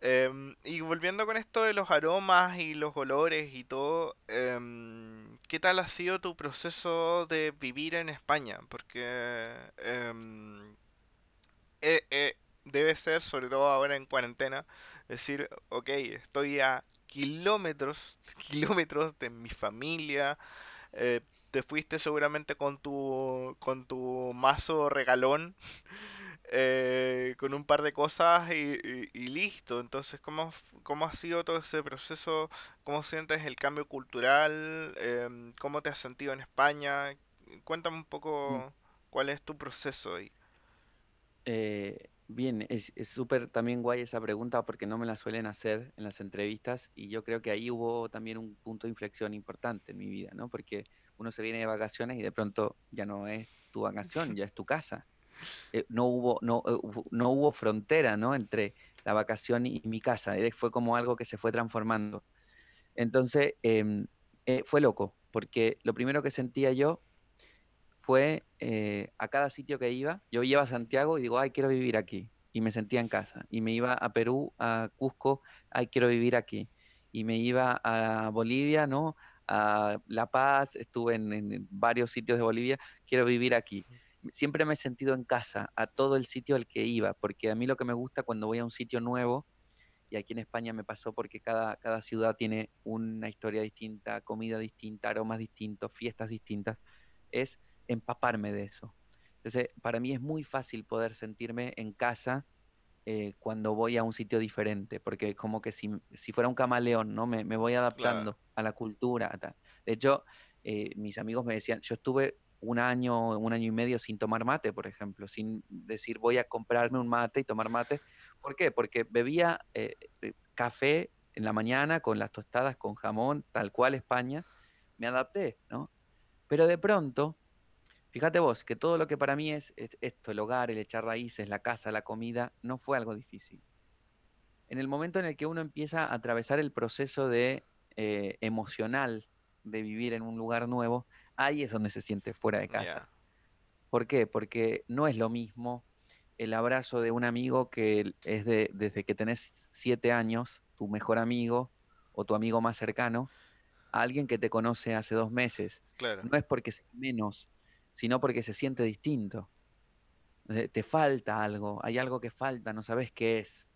A: Em, y volviendo con esto de los aromas y los olores y todo, em, ¿qué tal ha sido tu proceso de vivir en España? Porque em, eh, eh, debe ser, sobre todo ahora en cuarentena, decir, ok, estoy a kilómetros, kilómetros de mi familia, eh, te fuiste seguramente con tu, con tu mazo regalón, eh, con un par de cosas y, y- y listo. Entonces, ¿cómo, cómo ha sido todo ese proceso? ¿Cómo sientes el cambio cultural? Em, ¿cómo te has sentido en España? Cuéntame un
B: Mm.
A: poco cuál es tu proceso ahí.
B: Eh, bien, es es súper también guay esa pregunta porque no me la suelen hacer en las entrevistas y yo creo que ahí hubo también un punto de inflexión importante en mi vida, ¿no? Porque uno se viene de vacaciones y de pronto ya no es tu vacación, ya es tu casa. Eh, no hubo, no, eh, no hubo frontera, ¿no? Entre la vacación y mi casa. Eh, Fue como algo que se fue transformando. Entonces, em, fue loco, porque lo primero que sentía yo fue a cada sitio que iba, yo iba a Santiago y digo, ay, quiero vivir aquí. Y me sentía en casa. Y me iba a Perú, a Cusco, ay, quiero vivir aquí. Y me iba a Bolivia, ¿no? A La Paz, estuve en varios sitios de Bolivia, quiero vivir aquí. Siempre me he sentido en casa, a todo el sitio al que iba, porque a mí lo que me gusta cuando voy a un sitio nuevo, y aquí en España me pasó porque cada, cada ciudad tiene una historia distinta, comida distinta, aromas distintos, fiestas distintas, es empaparme de eso. Entonces, para mí es muy fácil poder sentirme en casa eh, cuando voy a un sitio diferente, porque es como que si, si fuera un camaleón, ¿no? Me, me voy
A: Claro.
B: adaptando a la cultura. a tal. De hecho, eh, mis amigos me decían, yo estuve un año, un año y medio sin tomar mate, por ejemplo, sin decir voy a comprarme un mate y tomar mate. ¿Por qué? Porque bebía eh, eh, café en la mañana con las tostadas con jamón, tal cual España, me adapté, ¿no? Pero de pronto Fíjate vos que todo lo que para mí es es esto, el hogar, el echar raíces, la casa, la comida, no fue algo difícil. En el momento en el que uno empieza a atravesar el proceso de eh, emocional de vivir en un lugar nuevo, ahí es donde se siente fuera de casa. ¿Por qué? Porque no es lo mismo el abrazo de un amigo que es de desde que tenés siete años, tu mejor amigo o tu amigo más cercano, a alguien que te conoce hace dos meses.
A: Claro.
B: No es porque sea menos, sino porque se siente distinto. te falta algo, hay algo que falta, no sabes qué es,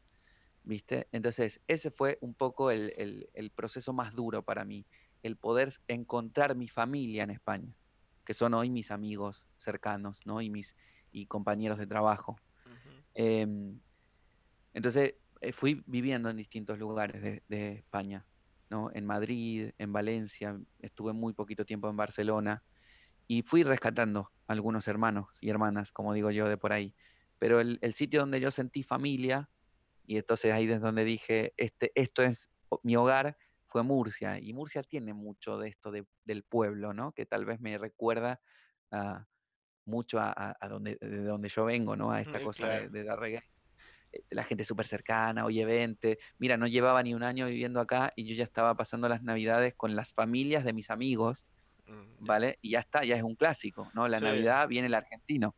B: ¿viste? Entonces, ese fue un poco el, el proceso más duro para mí, el poder encontrar mi familia en España, que son hoy mis amigos cercanos, ¿no? Y mis y compañeros de trabajo. Em, entonces, eh, fui viviendo en distintos lugares de, España, ¿no? En Madrid, en Valencia, estuve muy poquito tiempo en Barcelona y fui rescatando algunos hermanos y hermanas, como digo yo, de por ahí. Pero el, sitio donde yo sentí familia, y entonces ahí es donde dije, este, esto es mi hogar, fue Murcia. Y Murcia tiene mucho de esto del pueblo, ¿no? Que tal vez me recuerda mucho a, donde, de donde yo vengo, ¿no? A esta cosa de, de dar reggae. Eh, la gente súper cercana, oye, vente. Mira, no llevaba ni un año viviendo acá y yo ya estaba pasando las navidades con las familias de mis amigos, mm, ¿vale? Y ya está, ya es un clásico, ¿no? La Navidad viene el argentino.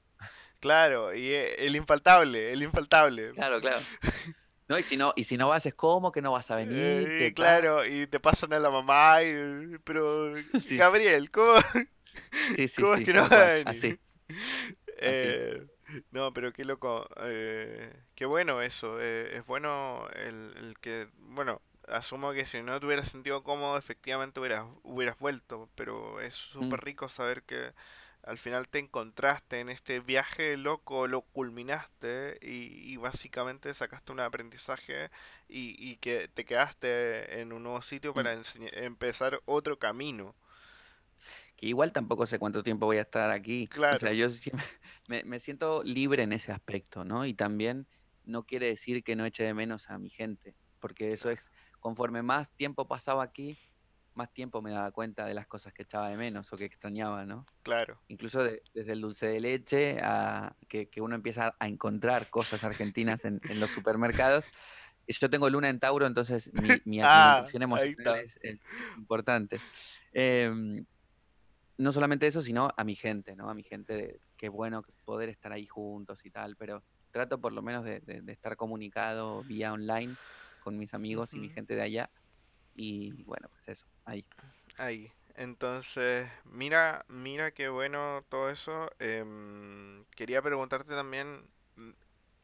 A: Claro, y e, el infaltable, el infaltable.
B: Claro, claro. No, y si no, y si no vas, es como que no vas a venir.
A: Eh, claro, y te pasan a la mamá, y, pero Gabriel, ¿cómo,
B: sí, sí, ¿cómo es que no a venir? Así.
A: Eh, no, pero qué loco. Eh, qué bueno eso. Eh, es bueno el, que, bueno, asumo que si no te hubieras sentido cómodo, efectivamente hubieras, hubieras vuelto. Pero es mm. súper rico saber que al final te encontraste en este viaje loco, lo culminaste y, básicamente sacaste un aprendizaje y, que te quedaste en un nuevo sitio mm. para empezar otro camino
B: que igual tampoco sé cuánto tiempo voy a estar aquí. O sea, yo me, siento libre en ese aspecto, ¿no? Y también no quiere decir que no eche de menos a mi gente, porque eso es, conforme más tiempo pasaba aquí, más tiempo me daba cuenta de las cosas que echaba de menos o que extrañaba, ¿no?
A: Claro.
B: Incluso desde el dulce de leche a que, uno empieza a encontrar cosas argentinas en, los supermercados. Yo tengo luna en Tauro, entonces mi, mi ah, emocional es, es, importante. Eh, no solamente eso, sino a mi gente, ¿no? A mi gente, de, qué bueno poder estar ahí juntos y tal, pero trato por lo menos de, estar comunicado vía online con mis amigos y mi gente de allá. Y bueno, pues eso, ahí.
A: Ahí. Entonces, mira, mira qué bueno todo eso. Em, quería preguntarte también,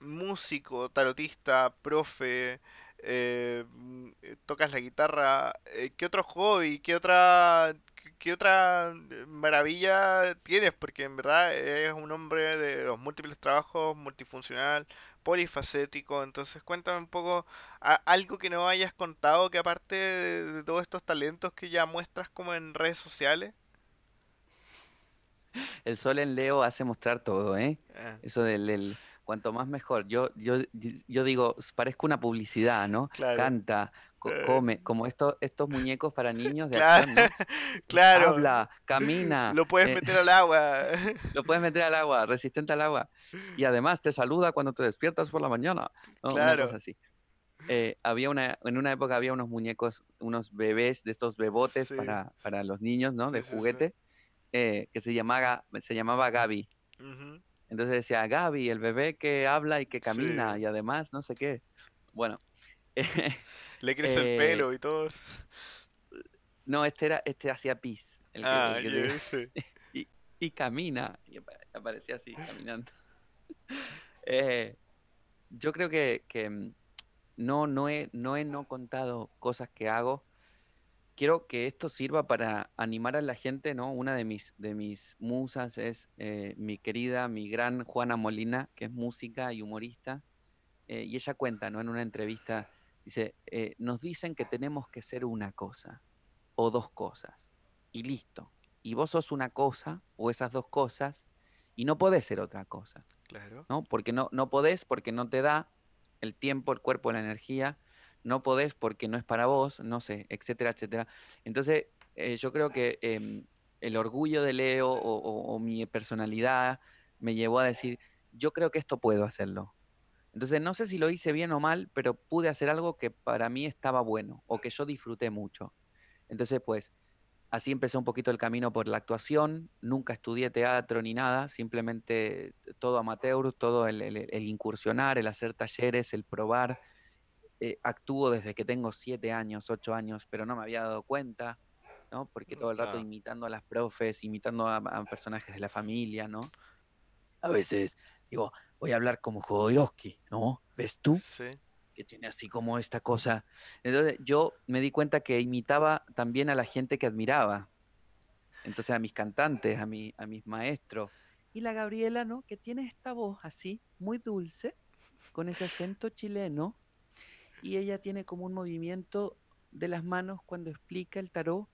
A: músico, tarotista, profe, eh, tocas la guitarra, eh, ¿qué otro hobby, qué otra, ¿qué otra eh, maravilla tienes? Porque en verdad es un hombre de los múltiples trabajos, multifuncional, polifacético. Entonces cuéntame un poco algo que no hayas contado que aparte de, todos estos talentos que ya muestras como en redes sociales.
B: El sol en Leo hace mostrar todo, ¿eh? Ah. Eso del, cuanto más mejor. Yo, yo, yo digo, parezco una publicidad, ¿no? Canta, eh. come, como estos, estos muñecos para niños de acción, ¿no?
A: Claro.
B: Habla, camina.
A: Lo puedes eh, meter al agua.
B: Lo puedes meter al agua, resistente al agua. Y además te saluda cuando te despiertas por la mañana. Claro. así. Eh, había una, en una época había unos muñecos, unos bebés de estos bebotes para, para, los niños, ¿no? De juguete, que se llamaba, se llamaba Gaby. Entonces decía, Gaby, el bebé que habla y que camina y además no sé qué. Bueno.
A: Le crece el pelo eh, y todo.
B: No, este era, este hacía pis.
A: ah,
B: y, y, camina. Y aparecía así, caminando. Eh, yo creo que, que mm, no, no, he, no he no contado cosas que hago quiero que esto sirva para animar a la gente, ¿no? Una de mis, de mis musas es eh, mi querida, mi gran Juana Molina, que es música y humorista, eh, y ella cuenta, ¿no? En una entrevista, dice, eh, nos dicen que tenemos que ser una cosa o dos cosas, y listo. Y vos sos una cosa o esas dos cosas, y no podés ser otra cosa.
A: Claro.
B: ¿No? Porque no, no podés, porque no te da el tiempo, el cuerpo, la energía, no podés porque no es para vos, no sé, etcétera, etcétera. Entonces, eh, yo creo que em, el orgullo de Leo o, mi personalidad me llevó a decir, yo creo que esto puedo hacerlo. Entonces, no sé si lo hice bien o mal, pero pude hacer algo que para mí estaba bueno o que yo disfruté mucho. Entonces, pues, así empezó un poquito el camino por la actuación. Nunca estudié teatro ni nada, simplemente todo amateur, todo el incursionar, el hacer talleres, el probar eh, actúo desde que tengo siete años, ocho años, pero no me había dado cuenta, ¿no? Porque todo el rato imitando a las profes, imitando a, personajes de la familia, ¿no? A veces Digo, voy a hablar como Jodorowsky, ¿no? ¿Ves tú?
A: Sí.
B: Que tiene así como esta cosa. Entonces yo me di cuenta que imitaba también a la gente que admiraba. Entonces a mis cantantes, a, mi, a mis maestros. Y la Gabriela, ¿no? Que tiene esta voz así, muy dulce, con ese acento chileno. Y ella tiene como un movimiento de las manos cuando explica el tarot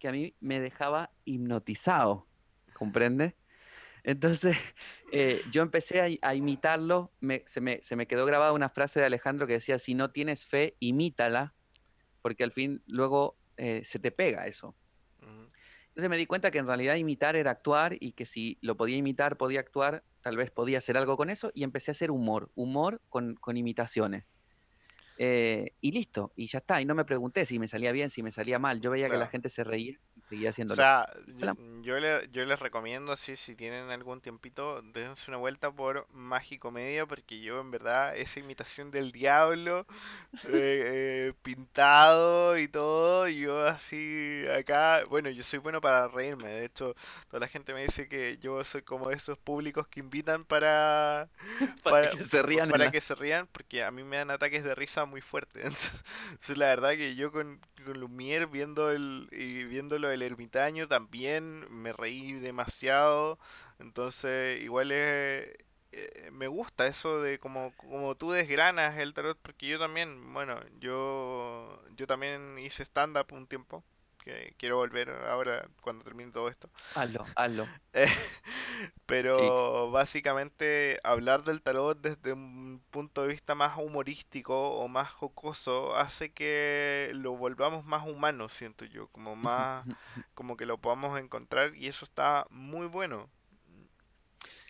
B: que a mí me dejaba hipnotizado, ¿comprende? Entonces eh, yo empecé a, a imitarlo, me, se, me, se, me, quedó grabada una frase de Alejandro que decía, si no tienes fe, imítala, porque al fin luego eh, se te pega eso. Uh -huh. Entonces me di cuenta que en realidad imitar era actuar y que si lo podía imitar, podía actuar, tal vez podía hacer algo con eso y empecé a hacer humor, humor con, con imitaciones. Eh, y listo, y ya está. Y no me pregunté si me salía bien, si me salía mal. Yo veía claro. que la gente se reía y seguía haciéndolo.
A: O sea, yo, yo, le, yo, les recomiendo, así, si tienen algún tiempito, dense una vuelta por Mágico Media, porque yo, en verdad, esa imitación del diablo, eh, eh, pintado y todo, yo así, acá, bueno, yo soy bueno para reírme. De hecho, toda la gente me dice que yo soy como esos públicos que invitan para,
B: para, para que se rían.
A: Para que se rían, porque a mí me dan ataques de risa muy fuerte. Entonces, la verdad que yo con, con Lumière viendo el y viendo lo del ermitaño también me reí demasiado. Entonces, igual es eh, me gusta eso de como, como tú desgranas el tarot porque yo también, bueno, yo yo también hice stand up un tiempo que quiero volver ahora cuando termine todo esto.
B: Hazlo, hazlo.
A: pero sí. básicamente hablar del tarot desde un punto de vista más humorístico o más jocoso hace que lo volvamos más humano, siento yo, como más como que lo podamos encontrar y eso está muy bueno.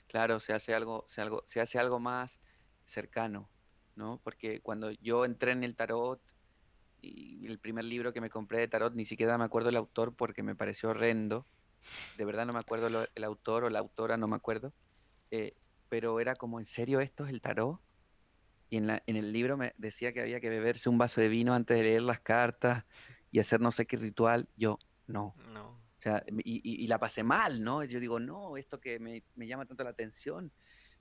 B: Claro, se hace algo, se algo, se hace algo más cercano, ¿no? Porque cuando yo entré en el tarot y el primer libro que me compré de tarot, ni siquiera me acuerdo el autor porque me pareció horrendo. De verdad no me acuerdo lo, el autor o la autora, no me acuerdo. Eh, pero era como, ¿en serio esto es el tarot? Y en, la, en el libro me decía que había que beberse un vaso de vino antes de leer las cartas y hacer no sé qué ritual. Yo, no.
A: No.
B: O sea, y, y, y la pasé mal, ¿no? Yo digo, no, esto que me, me, llama tanto la atención.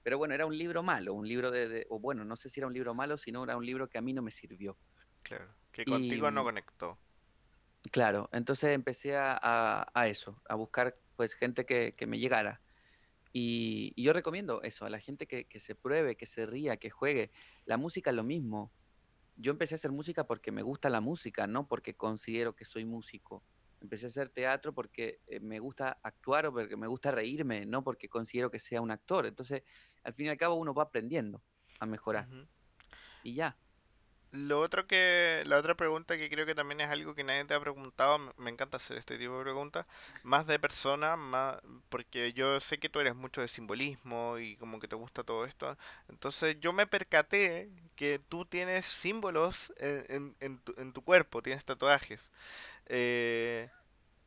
B: Pero bueno, era un libro malo, un libro de, de, o bueno, no sé si era un libro malo, sino era un libro que a mí no me sirvió.
A: Claro, que contigo y, no conectó.
B: Claro, entonces empecé a, a, eso, a buscar pues gente que, que me llegara. Y, y, yo recomiendo eso, a la gente que, que, se pruebe, que se ría, que juegue. La música es lo mismo. Yo empecé a hacer música porque me gusta la música, no porque considero que soy músico. Empecé a hacer teatro porque eh, me gusta actuar o porque me gusta reírme, no porque considero que sea un actor. Entonces, al fin y al cabo, uno va aprendiendo a mejorar. Uh -huh. Y ya.
A: Lo otro que, la otra pregunta que creo que también es algo que nadie te ha preguntado, me encanta hacer este tipo de preguntas, más de persona, más, porque yo sé que tú eres mucho de simbolismo y como que te gusta todo esto, entonces yo me percaté que tú tienes símbolos en, en, en, tu, en tu, cuerpo, tienes tatuajes. Eh,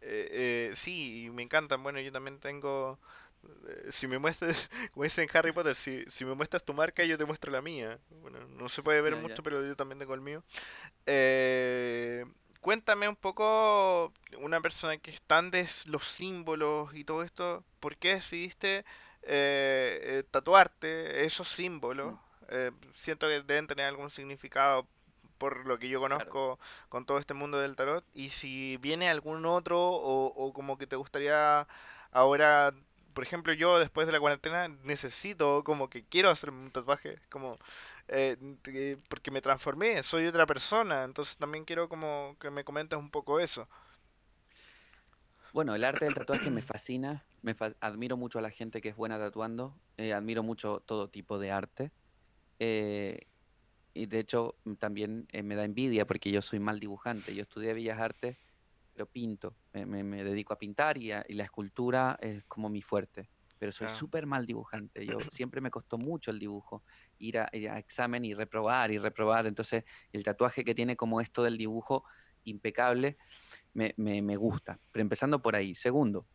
A: eh, eh, sí, me encantan, bueno, yo también tengo si me muestras, como dicen en Harry Potter, si, si me muestras tu marca, yo te muestro la mía. Bueno, no se puede ver ya, mucho, ya. pero yo también tengo el mío. Eh, cuéntame un poco, una persona que es tan de los símbolos y todo esto, ¿por qué decidiste eh, eh tatuarte esos símbolos? Mm. siento que deben tener algún significado por lo que yo conozco claro. con todo este mundo del tarot. Y si viene algún otro o, o como que te gustaría ahora por ejemplo, yo después de la cuarentena necesito, como que quiero hacerme un tatuaje, como eh, porque me transformé, soy otra persona, entonces también quiero como que me comentes un poco eso.
B: Bueno, el arte del tatuaje me fascina, me fa admiro mucho a la gente que es buena tatuando, eh, admiro mucho todo tipo de arte. Eh, y de hecho también eh, me da envidia porque yo soy mal dibujante, yo estudié Bellas Artes pero pinto, me, me, me dedico a pintar y, a, y, la escultura es como mi fuerte, pero soy súper mal dibujante, yo siempre me costó mucho el dibujo, ir a, ir a, examen y reprobar y reprobar, entonces el tatuaje que tiene como esto del dibujo impecable me, me, me gusta, pero empezando por ahí. Segundo,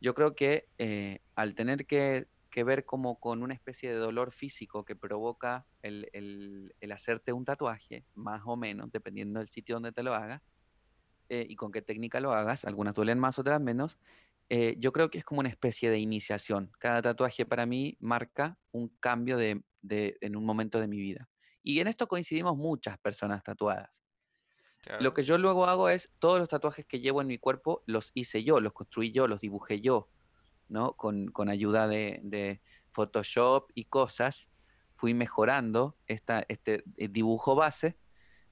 B: yo creo que eh, al tener que, que, ver como con una especie de dolor físico que provoca el, el, el hacerte un tatuaje, más o menos, dependiendo del sitio donde te lo hagas, eh, y con qué técnica lo hagas, algunas duelen más, otras menos, eh, yo creo que es como una especie de iniciación. Cada tatuaje para mí marca un cambio de, de- en un momento de mi vida. Y en esto coincidimos muchas personas tatuadas. Lo que yo luego hago es, todos los tatuajes que llevo en mi cuerpo los hice yo, los construí yo, los dibujé yo, ¿no? Con, con ayuda de, de Photoshop y cosas, fui mejorando esta, este eh, dibujo base,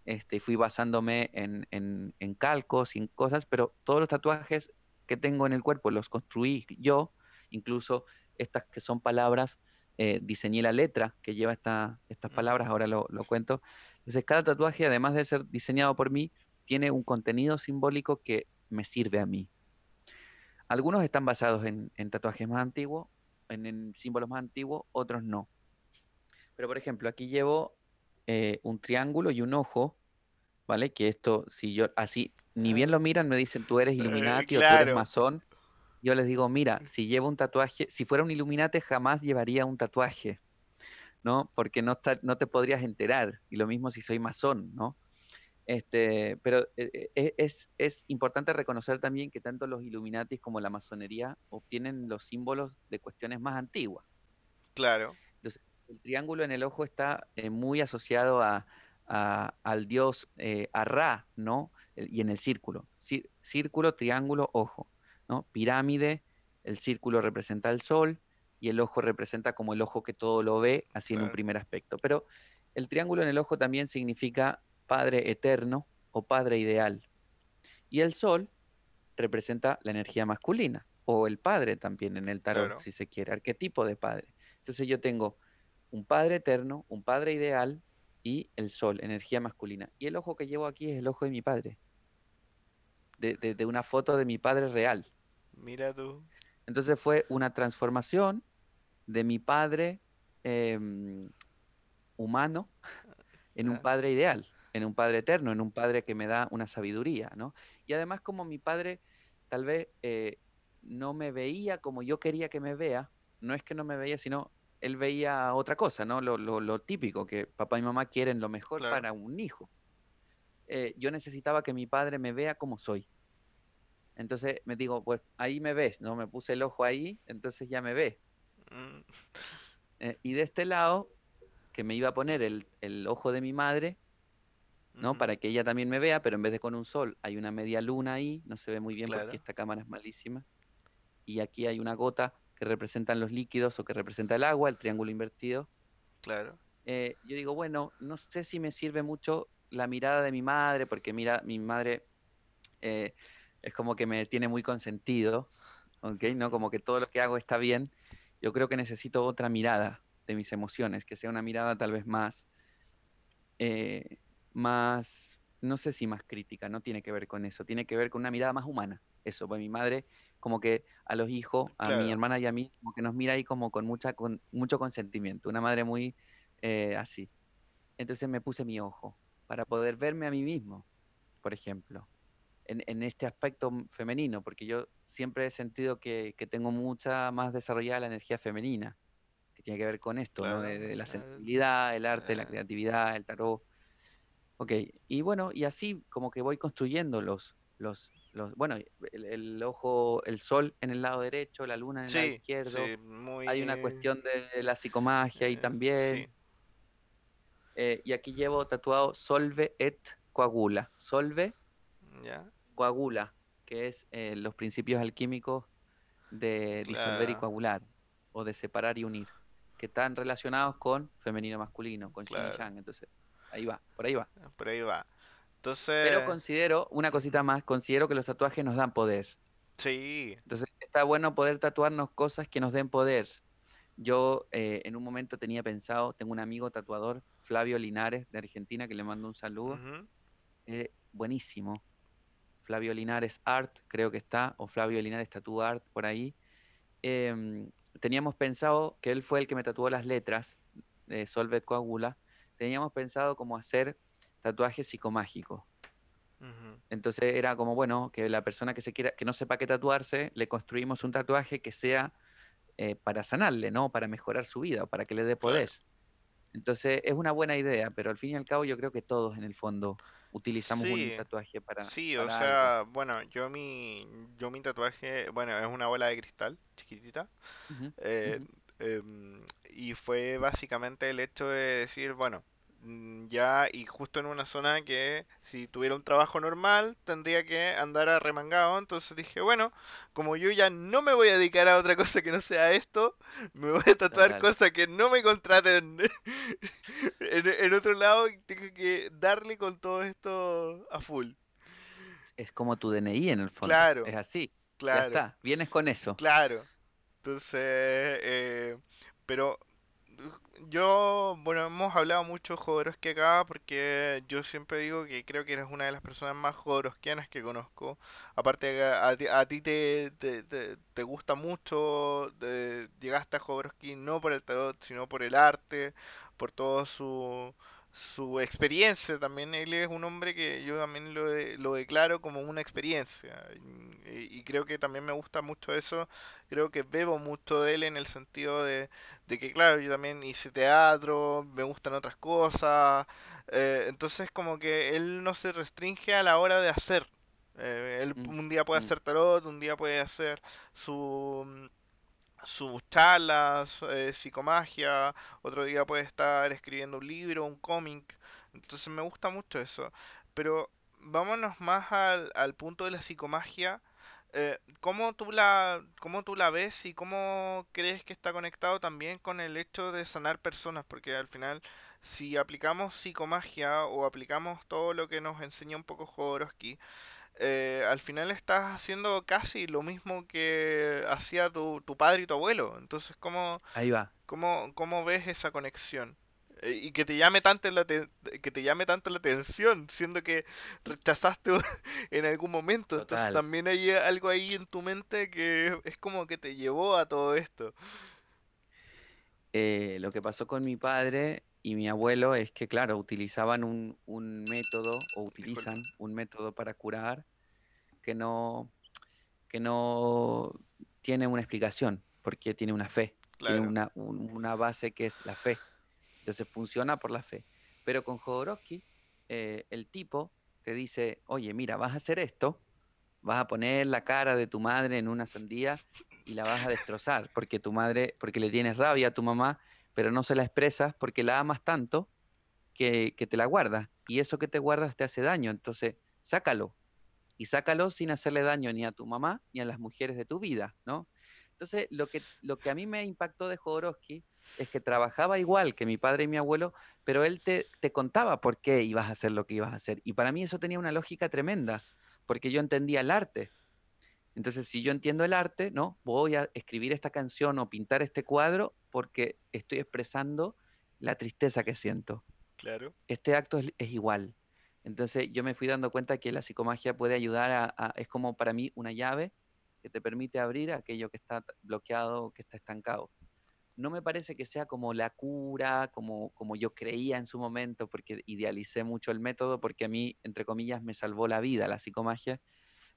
B: este, y fui basándome en, en, en calcos y en cosas, pero todos los tatuajes que tengo en el cuerpo los construí yo, incluso estas que son palabras, eh, diseñé la letra que lleva esta, estas palabras, ahora lo, lo cuento. Entonces, cada tatuaje, además de ser diseñado por mí, tiene un contenido simbólico que me sirve a mí. Algunos están basados en, en tatuajes más antiguos, en, en símbolos más antiguos, otros no. Pero, por ejemplo, aquí llevo eh, un triángulo y un ojo, ¿vale? Que esto, si yo así, ni bien
A: Ah.
B: lo miran, me dicen, tú eres
A: Eh,
B: Illuminati o tú eres masón. Yo les digo, mira, si llevo un tatuaje, si fuera un Illuminati jamás llevaría un tatuaje, ¿no? Porque no, está- no te podrías enterar. Y lo mismo si soy masón, ¿no? Este, pero eh, eh, es, es importante reconocer también que tanto los Illuminatis como la masonería obtienen los símbolos de cuestiones más antiguas.
A: Claro.
B: Entonces, el triángulo en el ojo está eh, muy asociado a, a- al dios eh, a Ra, ¿no? Y en el círculo. Cí- círculo, triángulo, ojo, ¿no? Pirámide, el círculo representa el sol y el ojo representa como el ojo que todo lo ve, así en un primer aspecto. Pero el triángulo en el ojo también significa padre eterno o padre ideal. Y el sol representa la energía masculina o el padre también en el tarot,
A: Claro.
B: si se quiere, arquetipo de padre. Entonces yo tengo un padre eterno, un padre ideal y el sol, energía masculina. Y el ojo que llevo aquí es el ojo de mi padre, de, de- de una foto de mi padre real.
A: Mira tú.
B: Entonces fue una transformación de mi padre em, humano en un padre ideal, en un padre eterno, en un padre que me da una sabiduría, ¿no? Y además como mi padre tal vez eh, no me veía como yo quería que me vea, no es que no me veía, sino él veía otra cosa, ¿no? Lo, lo- lo típico, que papá y mamá quieren lo mejor
A: Claro.
B: para un hijo. Eh, yo necesitaba que mi padre me vea como soy. Entonces me digo, pues ahí me ves, ¿no? Me puse el ojo ahí, entonces ya me ve.
A: Mm,
B: Eh, y de este lado, que me iba a poner el, el ojo de mi madre, ¿no? Para que ella también me vea, pero en vez de con un sol, hay una media luna ahí, no se ve muy bien
A: Claro.
B: porque esta cámara es malísima. Y aquí hay una gota que representan los líquidos o que representa el agua, el triángulo invertido.
A: Claro.
B: Eh, yo digo, bueno, no sé si me sirve mucho la mirada de mi madre, porque mira, mi madre eh, es como que me tiene muy consentido, ¿ok? ¿No? Como que todo lo que hago está bien. Yo creo que necesito otra mirada de mis emociones, que sea una mirada tal vez más, eh, más, no sé si más crítica, no tiene que ver con eso, tiene que ver con una mirada más humana. Eso, pues mi madre, como que a los hijos, a mi hermana y a mí, como que nos mira ahí como con, mucha, con mucho consentimiento, una madre muy eh, así. Entonces me puse mi ojo para poder verme a mí mismo, por ejemplo, en, en este aspecto femenino, porque yo siempre he sentido que, que tengo mucha más desarrollada la energía femenina, que tiene que ver con esto, ¿no? De, la sensibilidad, el arte, la
A: eh,
B: creatividad, el tarot. Ok, y bueno, y así como que voy construyendo los, los, los bueno, el, el ojo, el sol en el lado derecho, la luna en el lado izquierdo,
A: sí, muy...
B: hay una cuestión de la psicomagia ahí
A: eh,
B: también.
A: sí.
B: Eh, y aquí llevo tatuado solve et coagula. Solve,
A: Ya.
B: coagula, que es eh, los principios alquímicos de disolver y coagular, o de separar y unir, que están relacionados con femenino masculino, con
A: Claro.
B: yang. Entonces, ahí va, por ahí va.
A: Por ahí va.
B: Pero considero, una cosita más, considero que los tatuajes nos dan poder.
A: Sí.
B: Entonces, está bueno poder tatuarnos cosas que nos den poder. Yo eh, en un momento tenía pensado, tengo un amigo tatuador, Flavio Linares, de Argentina, que le mando un saludo. eh, buenísimo. Flavio Linares Art, creo que está, o Flavio Linares Tattoo Art, por ahí. Em, teníamos pensado, que él fue el que me tatuó las letras, de Solvet Coagula, teníamos pensado como hacer tatuajes psicomágicos.
A: ujú.
B: Entonces era como, bueno, que la persona que se quiera, que no sepa qué tatuarse, le construimos un tatuaje que sea eh, para sanarle, ¿no? Para mejorar su vida, para que le dé
A: Claro.
B: poder. Entonces es una buena idea, pero al fin y al cabo yo creo que todos en el fondo utilizamos un tatuaje para,
A: sí, o
B: algo.
A: sea, bueno, yo mi, yo mi tatuaje, bueno, es una bola de cristal chiquitita, eh, em, y fue básicamente el hecho de decir, bueno, ya, y justo en una zona que si tuviera un trabajo normal tendría que andar arremangado, entonces dije, bueno, como yo ya no me voy a dedicar a otra cosa que no sea esto, me voy a tatuar
B: Total.
A: cosas que no me contraten en, en otro lado tengo que darle con todo esto a full.
B: Es como tu DNI en el fondo.
A: Claro,
B: Es así. Ya
A: claro,
B: está. Vienes con eso.
A: claro. Entonces, eh, pero yo, bueno, hemos hablado mucho de Jodorowsky acá porque yo siempre digo que creo que eres una de las personas más jodorowskianas que conozco. Aparte, a, ti, a ti te, te, te- te gusta mucho, de- llegaste a Jodorowsky no por el tarot, sino por el arte, por todo su, su experiencia también. Él es un hombre que yo también lo, de- lo declaro como una experiencia. Y, y creo que también me gusta mucho eso. Creo que bebo mucho de él en el sentido de de que claro, yo también hice teatro, me gustan otras cosas, eh, entonces como que él no se restringe a la hora de hacer. Eh, él
B: Mm,
A: un día puede
B: mm.
A: hacer tarot, un día puede hacer su, sus charlas, eh, psicomagia, otro día puede estar escribiendo un libro, un cómic, entonces me gusta mucho eso. Pero vámonos más al, al punto de la psicomagia. Eh, ¿cómo tú la, cómo tú la ves y cómo crees que está conectado también con el hecho de sanar personas? Porque al final, si aplicamos psicomagia o aplicamos todo lo que nos enseña un poco Jodorowsky, eh, al final estás haciendo casi lo mismo que hacía tu, tu padre y tu abuelo. Entonces, ¿cómo,
B: Ahí va.
A: cómo, cómo ves esa conexión? Eh, y que te llame tanto la te- que te llame tanto la atención, siendo que rechazaste en algún momento. Entonces también hay algo ahí en tu mente que es como que te llevó a todo esto.
B: Eh, lo que pasó con mi padre y mi abuelo es que, claro, utilizaban un, un método o utilizan un método para curar que no, que no tiene una explicación, porque tiene una fe, tiene una, un- una base que es la fe. Entonces funciona por la fe. Pero con Jodorowsky, eh, el tipo te dice, oye, mira, vas a hacer esto, vas a poner la cara de tu madre en una sandía y la vas a destrozar, porque tu madre, porque le tienes rabia a tu mamá, pero no se la expresas porque la amas tanto que, te la guardas. Y eso que te guardas te hace daño. Entonces, sácalo. Y sácalo sin hacerle daño ni a tu mamá ni a las mujeres de tu vida, ¿no? Entonces, lo que, lo que a mí me impactó de Jodorowsky es que trabajaba igual que mi padre y mi abuelo, pero él te, te contaba por qué ibas a hacer lo que ibas a hacer. Y para mí eso tenía una lógica tremenda, porque yo entendía el arte. Entonces, si yo entiendo el arte, ¿no? Voy a escribir esta canción o pintar este cuadro porque estoy expresando la tristeza que siento.
A: claro.
B: Este acto es, es igual. Entonces, yo me fui dando cuenta que la psicomagia puede ayudar a, a- es como para mí una llave que te permite abrir aquello que está bloqueado, que está estancado. No me parece que sea como la cura, como, como yo creía en su momento, porque idealicé mucho el método, porque a mí, entre comillas, me salvó la vida la psicomagia,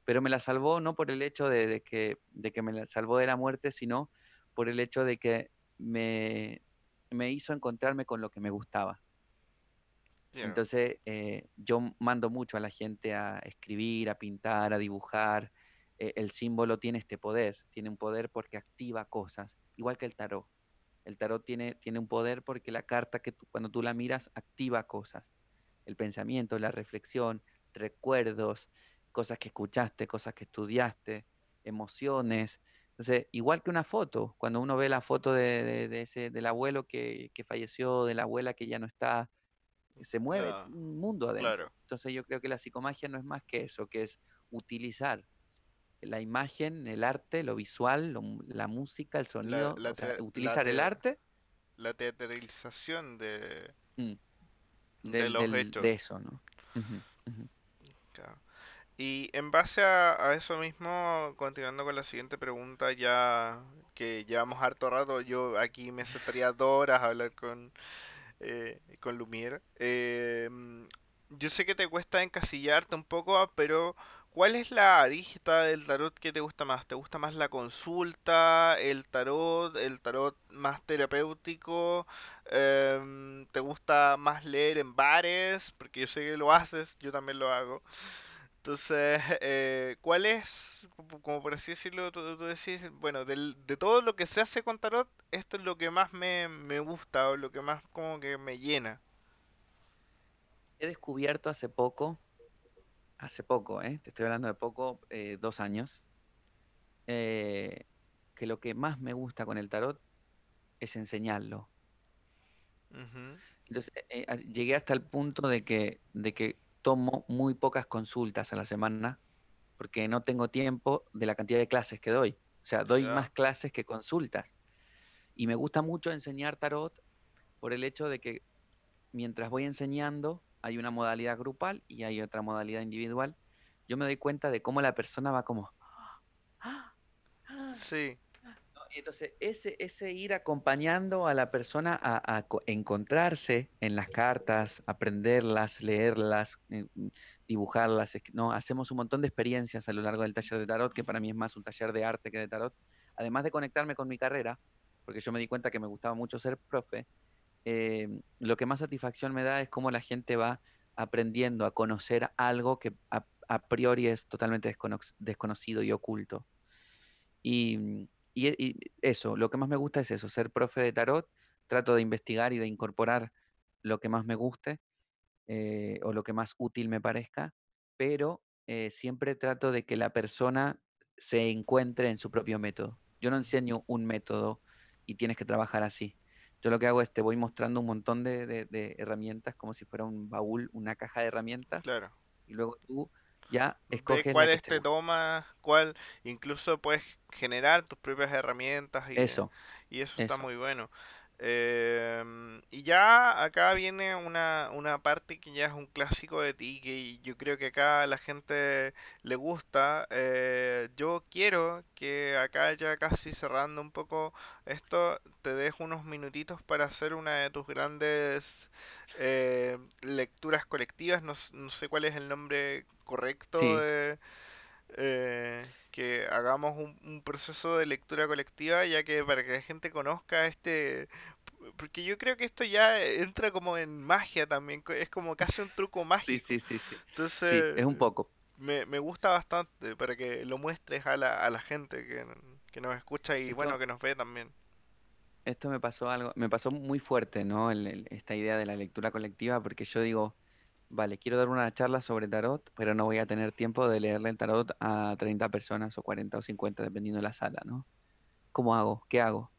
B: pero me la salvó no por el hecho de, de que, de que me la salvó de la muerte, sino por el hecho de que me, me hizo encontrarme con lo que me gustaba. Entonces, eh, yo mando mucho a la gente a escribir, a pintar, a dibujar. Eh, el símbolo tiene este poder, tiene un poder porque activa cosas, igual que el tarot. El tarot tiene, tiene un poder porque la carta que tú- cuando tú la miras activa cosas. El pensamiento, la reflexión, recuerdos, cosas que escuchaste, cosas que estudiaste, emociones. Entonces, igual que una foto, cuando uno ve la foto de, de- de ese, del abuelo que, que falleció, de la abuela que ya no está, se mueve un mundo
A: claro.
B: adentro. Entonces yo creo que la psicomagia no es más que eso, que es utilizar la imagen, el arte, lo visual, lo la música, el sonido,
A: la,
B: o sea,
A: te- la,
B: utilizar el
A: te-
B: arte
A: la teatralización de,
B: mm,
A: de los
B: del-
A: hechos.
B: de eso, ¿no?
A: Claro. Y en base a, eso mismo, continuando con la siguiente pregunta, ya que llevamos harto rato, yo aquí me sentaría dos horas a hablar con, eh, con Lumière. Eh, yo sé que te cuesta encasillarte un poco, ah, pero ¿Cuál es la arista del tarot que te gusta más? ¿Te gusta más la consulta, el tarot, el tarot más terapéutico? Em, ¿te gusta más leer en bares? Porque yo sé que lo haces, yo también lo hago. Entonces, eh, ¿cuál es, como por así decirlo, tú, tú decís, bueno, del- de todo lo que se hace con tarot, esto es lo que más me, me gusta o lo que más como que me llena?
B: He descubierto hace poco, hace poco, ¿eh? te estoy hablando de poco, eh, dos años, eh, que lo que más me gusta con el tarot es enseñarlo. Entonces, eh, a- llegué hasta el punto de que, de que tomo muy pocas consultas a la semana porque no tengo tiempo de la cantidad de clases que doy. O sea, doy más clases que consultas. Y me gusta mucho enseñar tarot por el hecho de que mientras voy enseñando, hay una modalidad grupal y hay otra modalidad individual. Yo me doy cuenta de cómo la persona va como... "Ah, ah,
A: sí.
B: Y entonces, ese, ese ir acompañando a la persona a, a co- encontrarse en las cartas, aprenderlas, leerlas, eh, mm, dibujarlas, ¿no? Hacemos un montón de experiencias a lo largo del taller de tarot, que para mí es más un taller de arte que de tarot. Además de conectarme con mi carrera, porque yo me di cuenta que me gustaba mucho ser profe, eh, lo que más satisfacción me da es cómo la gente va aprendiendo a conocer algo que a, a priori es totalmente descono- desconocido y oculto. Y, mm, y e- y eso, lo que más me gusta es eso, ser profe de tarot, trato de investigar y de incorporar lo que más me guste eh, o lo que más útil me parezca, pero eh, siempre trato de que la persona se encuentre en su propio método. Yo no enseño un método y tienes que trabajar así. Yo lo que hago es te voy mostrando un montón de, de- de herramientas como si fuera un baúl, una caja de herramientas,
A: claro.
B: y luego tú ya escoges la que
A: cuáles
B: te
A: te
B: gusta.
A: toma, cuál, incluso puedes generar tus propias herramientas y,
B: Eso,
A: y eso está muy bueno. Em, y ya acá viene una, una parte que ya es un clásico de ti, que yo creo que acá a la gente le gusta. Eh, yo quiero que acá ya casi cerrando un poco esto, te dejo unos minutitos para hacer una de tus grandes eh, lecturas colectivas. No, sé cuál es el nombre correcto
B: Sí,
A: de eh, que hagamos un, un proceso de lectura colectiva, ya que para que la gente conozca este, porque yo creo que esto ya entra como en magia también, es como casi un truco mágico.
B: sí, sí, sí. Sí,
A: Entonces,
B: es un poco.
A: me, me gusta bastante para que lo muestres a la, a la gente que, que nos escucha y bueno, que nos ve también.
B: esto me pasó algo, me pasó muy fuerte, ¿no? El- el- esta idea de la lectura colectiva, porque yo digo, vale, quiero dar una charla sobre tarot, pero no voy a tener tiempo de leerle el tarot a 30 personas o 40 o 50, dependiendo de la sala, ¿no? ¿Cómo hago? ¿Qué hago?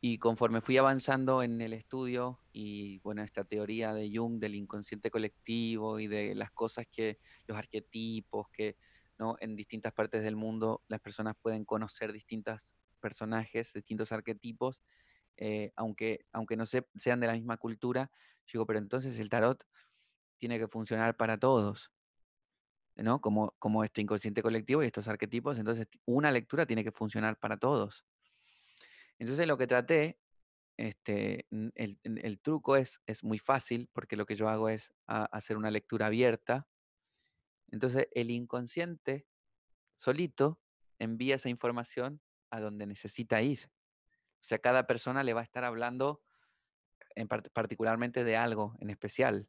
B: Y conforme fui avanzando en el estudio y bueno, esta teoría de Jung del inconsciente colectivo y de las cosas que, los arquetipos que, ¿no? En distintas partes del mundo las personas pueden conocer distintos personajes, distintos arquetipos, eh, aunque, aunque no se, sean de la misma cultura, yo digo, pero entonces el tarot tiene que funcionar para todos, ¿no? Como, como este inconsciente colectivo y estos arquetipos, entonces una lectura tiene que funcionar para todos. Entonces lo que traté este, el, el truco es, es muy fácil porque lo que yo hago es hacer una lectura abierta. Entonces el inconsciente solito envía esa información a donde necesita ir. O sea, cada persona le va a estar hablando en part- particularmente de algo en especial.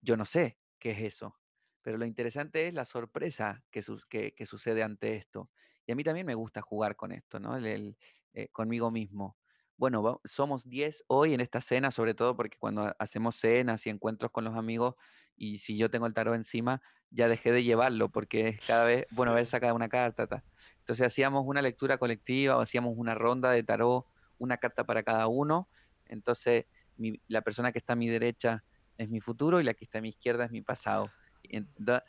B: Yo no sé qué es eso, pero lo interesante es la sorpresa que, sus- que- que sucede ante esto. Y a mí también me gusta jugar con esto, ¿no? El- el, eh, conmigo mismo. Bueno, va- somos 10 hoy en esta cena, sobre todo porque cuando ha- hacemos cenas y encuentros con los amigos, y si yo tengo el tarot encima, ya dejé de llevarlo, porque es cada vez, bueno, a ver,
A: Sí.
B: saca una carta. ta. Entonces hacíamos una lectura colectiva o hacíamos una ronda de tarot, una carta para cada uno. Entonces, mi- la persona que está a mi derecha es mi futuro y la que está a mi izquierda es mi pasado. Y en- da-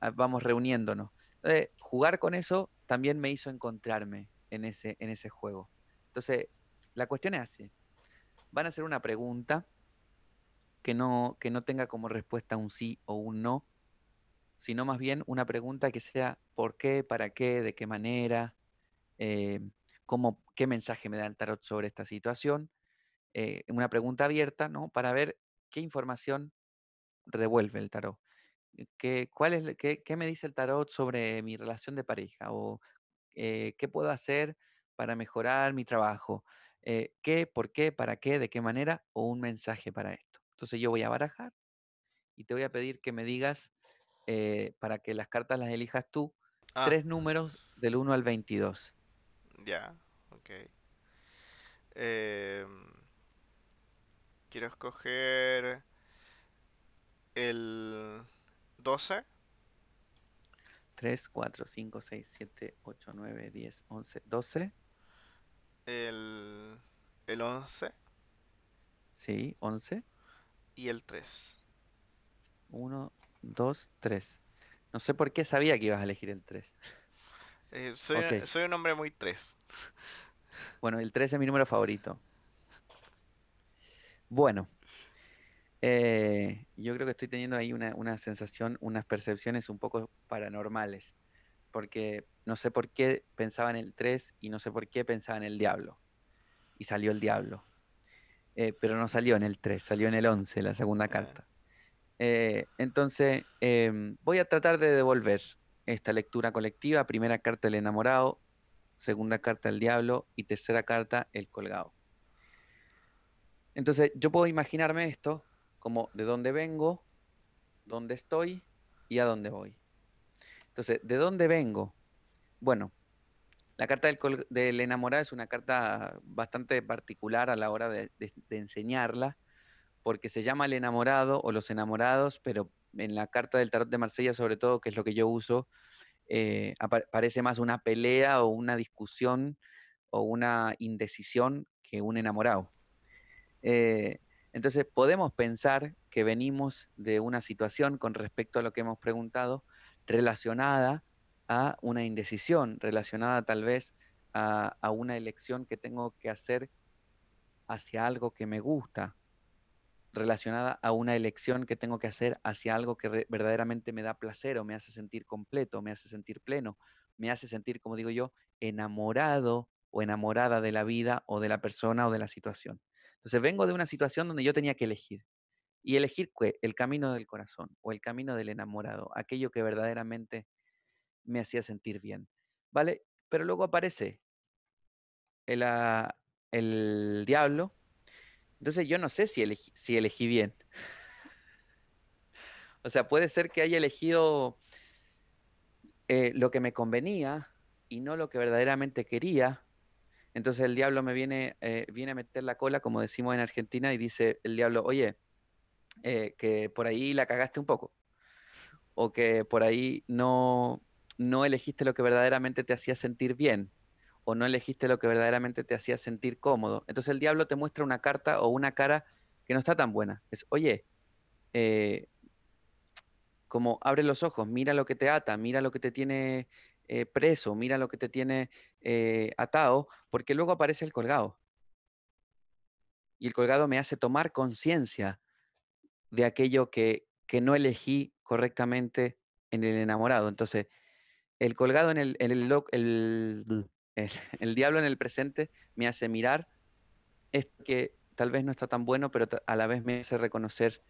B: ah, vamos reuniéndonos. Entonces, jugar con eso también me hizo encontrarme en ese, en ese juego. Entonces, la cuestión es así. Van a hacer una pregunta que no, que no tenga como respuesta un sí o un no, sino más bien una pregunta que sea por qué, para qué, de qué manera, eh, cómo, qué mensaje me da el tarot sobre esta situación. eh, una pregunta abierta, ¿no? Para ver qué información revuelve el tarot. ¿Qué, cuál es, qué, qué me dice el tarot sobre mi relación de pareja? ¿O eh, qué puedo hacer para mejorar mi trabajo? Eh, ¿Qué, por qué, para qué, de qué manera? O un mensaje para esto. Entonces yo voy a barajar y te voy a pedir que me digas, eh, para que las cartas las elijas tú,
A: Ah,
B: tres números del 1 al 22.
A: ya, ok. Em, quiero escoger el 12,
B: 3, 4, 5, 6, 7, 8, 9, 10, 11, 12.
A: el, el 11
B: Sí, 11.
A: y el 3.
B: 1, 2, 3. No sé por qué sabía que ibas a elegir el 3.
A: Eh, soy,
B: Ok.
A: soy un hombre muy 3.
B: Bueno, el 3 es mi número favorito. Bueno, eh, yo creo que estoy teniendo ahí una, una sensación, unas percepciones un poco paranormales, porque no sé por qué pensaba en el 3 y no sé por qué pensaba en el diablo. Y salió el diablo. Eh, pero no salió en el 3, salió en el 11, la segunda
A: Ya.
B: carta. Eh, entonces, em, voy a tratar de devolver esta lectura colectiva. Primera carta, el enamorado. Segunda carta, el diablo. Y tercera carta, el colgado. Entonces, yo puedo imaginarme esto como de dónde vengo, dónde estoy y a dónde voy. Entonces, ¿de dónde vengo? Bueno, la carta del, enamorado es una carta bastante particular a la hora de, enseñarla, porque se llama el enamorado o los enamorados, pero en la carta del tarot de Marsella, sobre todo, que es lo que yo uso, eh, parece más una pelea o una discusión o una indecisión que un enamorado. Eh, entonces, podemos pensar que venimos de una situación con respecto a lo que hemos preguntado relacionada a una indecisión, relacionada tal vez a, a una elección que tengo que hacer hacia algo que me gusta, relacionada a una elección que tengo que hacer hacia algo que verdaderamente me da placer o me hace sentir completo, me hace sentir pleno, me hace sentir, como digo yo, enamorado o enamorada de la vida o de la persona o de la situación. Entonces vengo de una situación donde yo tenía que elegir. Y elegir qué? el camino del corazón o el camino del enamorado, aquello que verdaderamente me hacía sentir bien. ¿Vale? Pero luego aparece el, ah, el diablo. Entonces yo no sé si elegí, si elegí bien. O sea, puede ser que haya elegido eh, lo que me convenía y no lo que verdaderamente quería. Entonces el diablo me viene, eh, viene a meter la cola, como decimos en Argentina, y dice el diablo, oye, eh, que por ahí la cagaste un poco, o que por ahí no, no elegiste lo que verdaderamente te hacía sentir bien, o no elegiste lo que verdaderamente te hacía sentir cómodo. Entonces el diablo te muestra una carta o una cara que no está tan buena. Es, oye, eh, como abre los ojos, mira lo que te ata, mira lo que te tiene eh, preso, mira lo que te tiene eh, atado, porque luego aparece el colgado. Y el colgado me hace tomar conciencia de aquello que, que no elegí correctamente en el enamorado. Entonces, el colgado en el, en el, lo- el, el, el diablo en el presente me hace mirar esto que tal vez no está tan bueno, pero a la vez me hace reconocer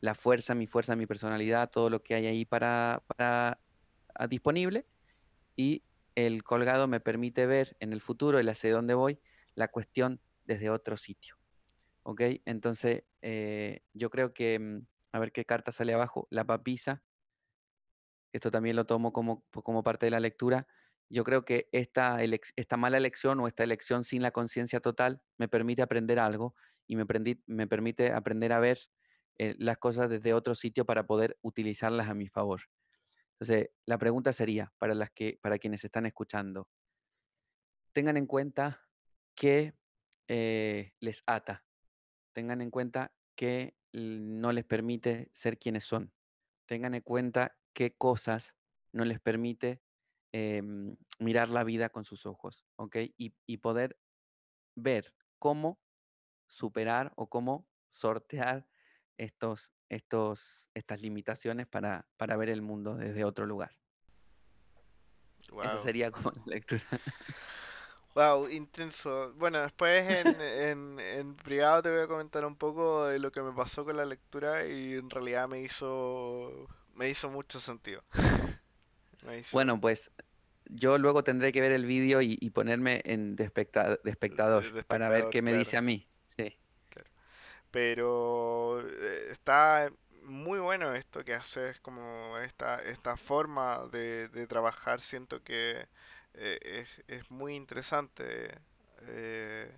B: la fuerza, mi fuerza, mi personalidad, todo lo que hay ahí para, para ah, disponible. Y el colgado me permite ver en el futuro, el hacia dónde voy, la cuestión desde otro sitio. ¿Ok? Entonces, eh, yo creo que, mm, a ver qué carta sale abajo, la papisa, esto también lo tomo como, como parte de la lectura. Yo creo que esta, esta mala elección o esta elección sin la conciencia total me permite aprender algo y me permite aprender a ver eh, las cosas desde otro sitio para poder utilizarlas a mi favor. Entonces, la pregunta sería, para, las que, para quienes están escuchando, tengan en cuenta que eh, les ata, tengan en cuenta que no les permite ser quienes son, tengan en cuenta qué cosas no les permite em, mirar la vida con sus ojos. Y, y poder ver cómo superar o cómo sortear estos, estos, estas limitaciones para, para ver el mundo desde otro lugar. Esa
A: Wow.
B: sería como la lectura.
A: Wow, intenso. Bueno, después en, en, en privado te voy a comentar un poco de lo que me pasó con la lectura y en realidad me hizo me hizo mucho sentido. Hizo-
B: Bueno, pues yo luego tendré que ver el vídeo y, y ponerme en de, especta- de espectador para ver qué me dice a mí.
A: Pero eh, está muy bueno esto que haces, como esta, esta forma de, de trabajar, siento que eh, es, es muy interesante eh,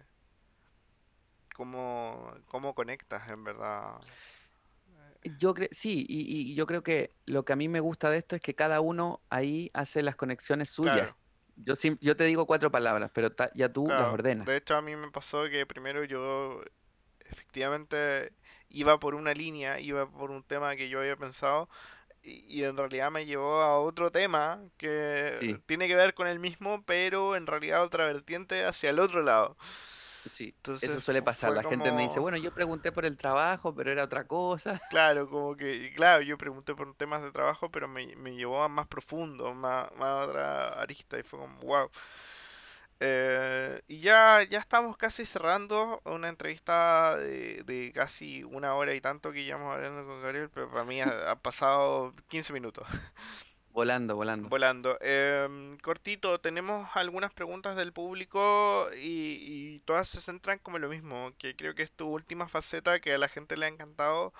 A: cómo, cómo conectas en verdad.
B: Yo creo, sí, y, y yo creo que lo que a mí me gusta de esto es que cada uno ahí hace las conexiones suyas.
A: Claro,
B: Yo, yo te digo cuatro palabras, pero ta- ya tú las ordenas.
A: De hecho, a mí me pasó que primero yo efectivamente iba por una línea, iba por un tema que yo había pensado y, y en realidad me llevó a otro tema que
B: Sí,
A: tiene que ver con el mismo, pero en realidad otra vertiente hacia el otro lado.
B: sí, eso suele pasar. La gente me dice, bueno, yo pregunté por el trabajo, pero era otra cosa.
A: claro, como que, claro, yo pregunté por temas de trabajo, pero me, me llevó a más profundo, más, más a otra arista y fue como, wow. Eh, y ya, ya estamos casi cerrando una entrevista de, de casi una hora y tanto que llevamos hablando con Gabriel, pero para mí ha, ha pasado 15 minutos
B: Volando, volando.
A: volando. Em, cortito, tenemos algunas preguntas del público y, y todas se centran como lo mismo, que creo que es tu última faceta que a la gente le ha encantado,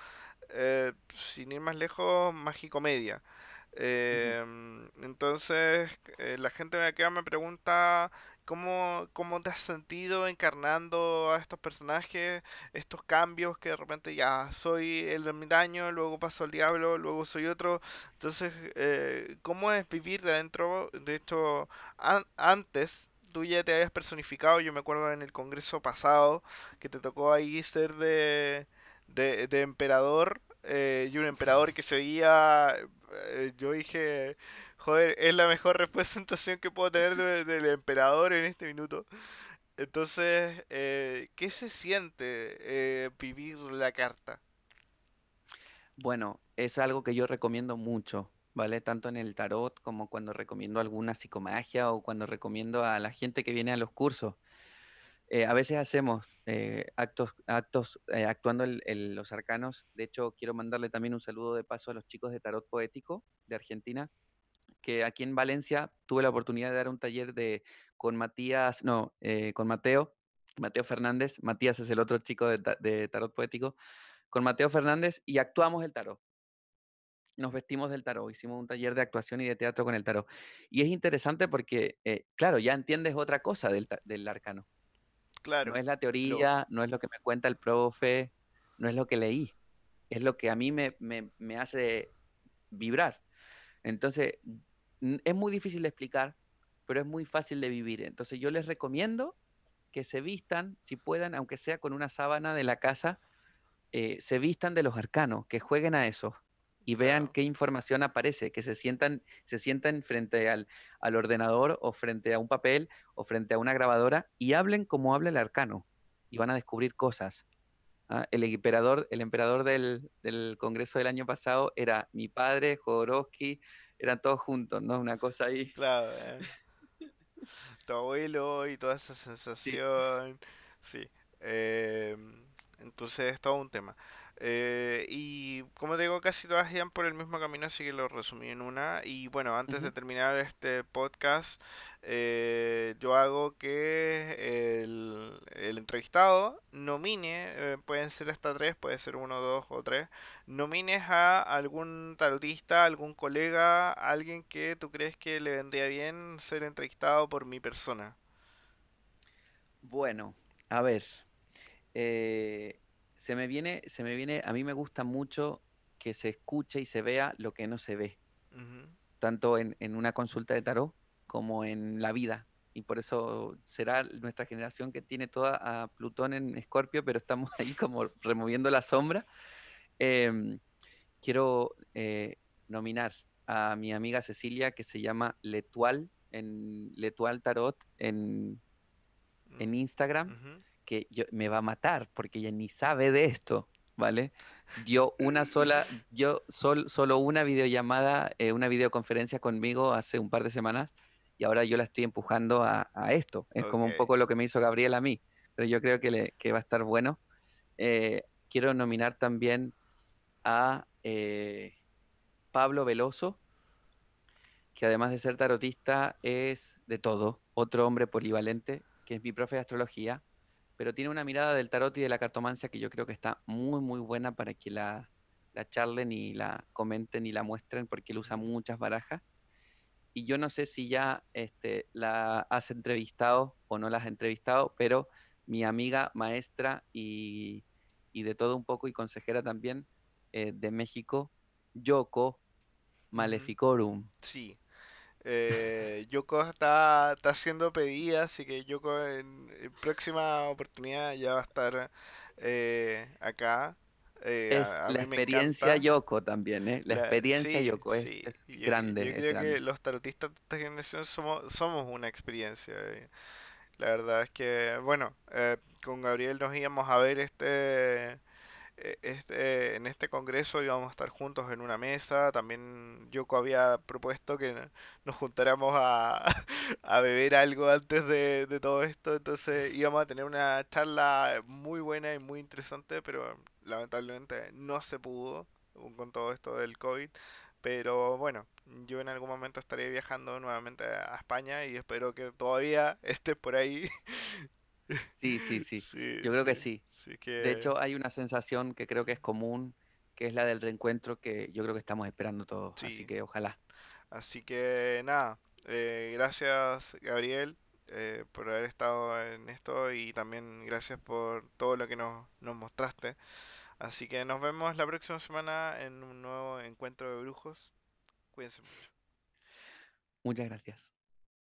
A: eh, sin ir más lejos, Magicomedia. Em, entonces, eh, la gente de acá me pregunta cómo, cómo te has sentido encarnando a estos personajes, estos cambios que de repente ya soy el ermitaño, luego paso al diablo, luego soy otro. Entonces, eh, ¿cómo es vivir de adentro? De hecho, an- antes tú ya te habías personificado, yo me acuerdo en el congreso pasado que te tocó ahí ser de, de, de emperador eh, y un emperador que se veía, eh, yo dije, joder, es la mejor representación que puedo tener de- del emperador en este minuto. Entonces, eh, ¿qué se siente eh, vivir la carta?
B: Bueno, es algo que yo recomiendo mucho, ¿vale? Tanto en el tarot como cuando recomiendo alguna psicomagia o cuando recomiendo a la gente que viene a los cursos. Eh, a veces hacemos eh, actos, actos eh, actuando el- los arcanos. De hecho, quiero mandarle también un saludo de paso a los chicos de Tarot Poético de Argentina, que aquí en Valencia tuve la oportunidad de dar un taller de, con Matías, no, eh, con Mateo, Mateo Fernández. Matías es el otro chico de, ta- de Tarot Poético, con Mateo Fernández y actuamos el tarot. Nos vestimos del tarot, hicimos un taller de actuación y de teatro con el tarot. Y es interesante porque, eh, claro, ya entiendes otra cosa del, del arcano. No
A: Claro,
B: es la teoría, no es lo que me cuenta el profe, no es lo que leí, es lo que a mí me, me, me hace vibrar. Entonces, es muy difícil de explicar, pero es muy fácil de vivir. Entonces, yo les recomiendo que se vistan, si puedan, aunque sea con una sábana de la casa, eh, se vistan de los arcanos, que jueguen a eso y vean
A: claro,
B: qué información aparece, que se sientan, se sientan frente al, al ordenador o frente a un papel o frente a una grabadora y hablen como habla el arcano y van a descubrir cosas. ¿ah? El emperador, el emperador del, del Congreso del año pasado era mi padre, Jodorowsky, eran todos juntos, ¿no? Una cosa ahí.
A: claro, eh, tu abuelo y toda esa sensación, sí. em, entonces es todo un tema. Eh, y como te digo, casi todas iban por el mismo camino, así que lo resumí en una. Y bueno, antes de terminar este podcast, eh, yo hago que el, el entrevistado nomine, eh, pueden ser hasta tres, puede ser uno, dos o tres, nomines a algún tarotista, algún colega, alguien que tú crees que le vendría bien ser entrevistado por mi persona.
B: Bueno, a ver, eh, se me viene, se me viene, a mí me gusta mucho que se escuche y se vea lo que no se ve. Tanto en, en una consulta de tarot como en la vida. Y por eso será nuestra generación que tiene toda a Plutón en Escorpio, pero estamos ahí como removiendo la sombra. Em, quiero eh, nominar a mi amiga Cecilia, que se llama Letual, en Letual Tarot, en,
A: mm,
B: en Instagram,
A: ujú.
B: que yo- me va a matar porque ella ni sabe de esto, ¿vale? Dio una sola, yo sol- solo una videollamada, eh, una videoconferencia conmigo hace un par de semanas y ahora yo la estoy empujando a, a esto. Es como un poco lo que me hizo Gabriel a mí, pero yo creo que, le- que va a estar bueno. Eh, quiero nominar también a eh, Pablo Veloso, que además de ser tarotista es de todo, otro hombre polivalente, que es mi profe de astrología, pero tiene una mirada del tarot y de la cartomancia que yo creo que está muy, muy buena para que la, la charlen y la comenten y la muestren, porque él usa muchas barajas. Y yo no sé si ya este, la has entrevistado o no la has entrevistado, pero mi amiga maestra y, y de todo un poco y consejera también eh, de México, Yoko Maleficorum.
A: Sí. Eh, Yoko está, está haciendo pedida, así que Yoko en, en próxima oportunidad ya va a estar eh, acá. Eh,
B: Es
A: a, a
B: la experiencia. Yoko también, ¿eh? La
A: La,
B: experiencia
A: sí,
B: Yoko es,
A: sí.
B: es
A: Yo, yo
B: grande, es
A: creo que
B: grande.
A: los tarotistas de esta generación somos, somos una experiencia. eh. La verdad es que, bueno, eh, con Gabriel nos íbamos a ver este eh, este, en este congreso íbamos a estar juntos en una mesa. También Yoko había propuesto que nos juntáramos a, a beber algo antes de, de todo esto. Entonces íbamos a tener una charla muy buena y muy interesante, pero lamentablemente no se pudo con todo esto del COVID. Pero bueno, yo en algún momento estaré viajando nuevamente a España y espero que todavía estés por ahí.
B: Sí, sí, sí.
A: Sí,
B: Yo creo que
A: sí.
B: De hecho, hay una sensación que creo que es común, que es la del reencuentro que yo creo que estamos esperando todos. Así
A: sí.
B: que ojalá.
A: Así que nada, eh, gracias Gabriel eh, por haber estado en esto y también gracias por todo lo que nos, nos mostraste. Así que nos vemos la próxima semana en un nuevo encuentro de brujos. Cuídense mucho.
B: Muchas gracias.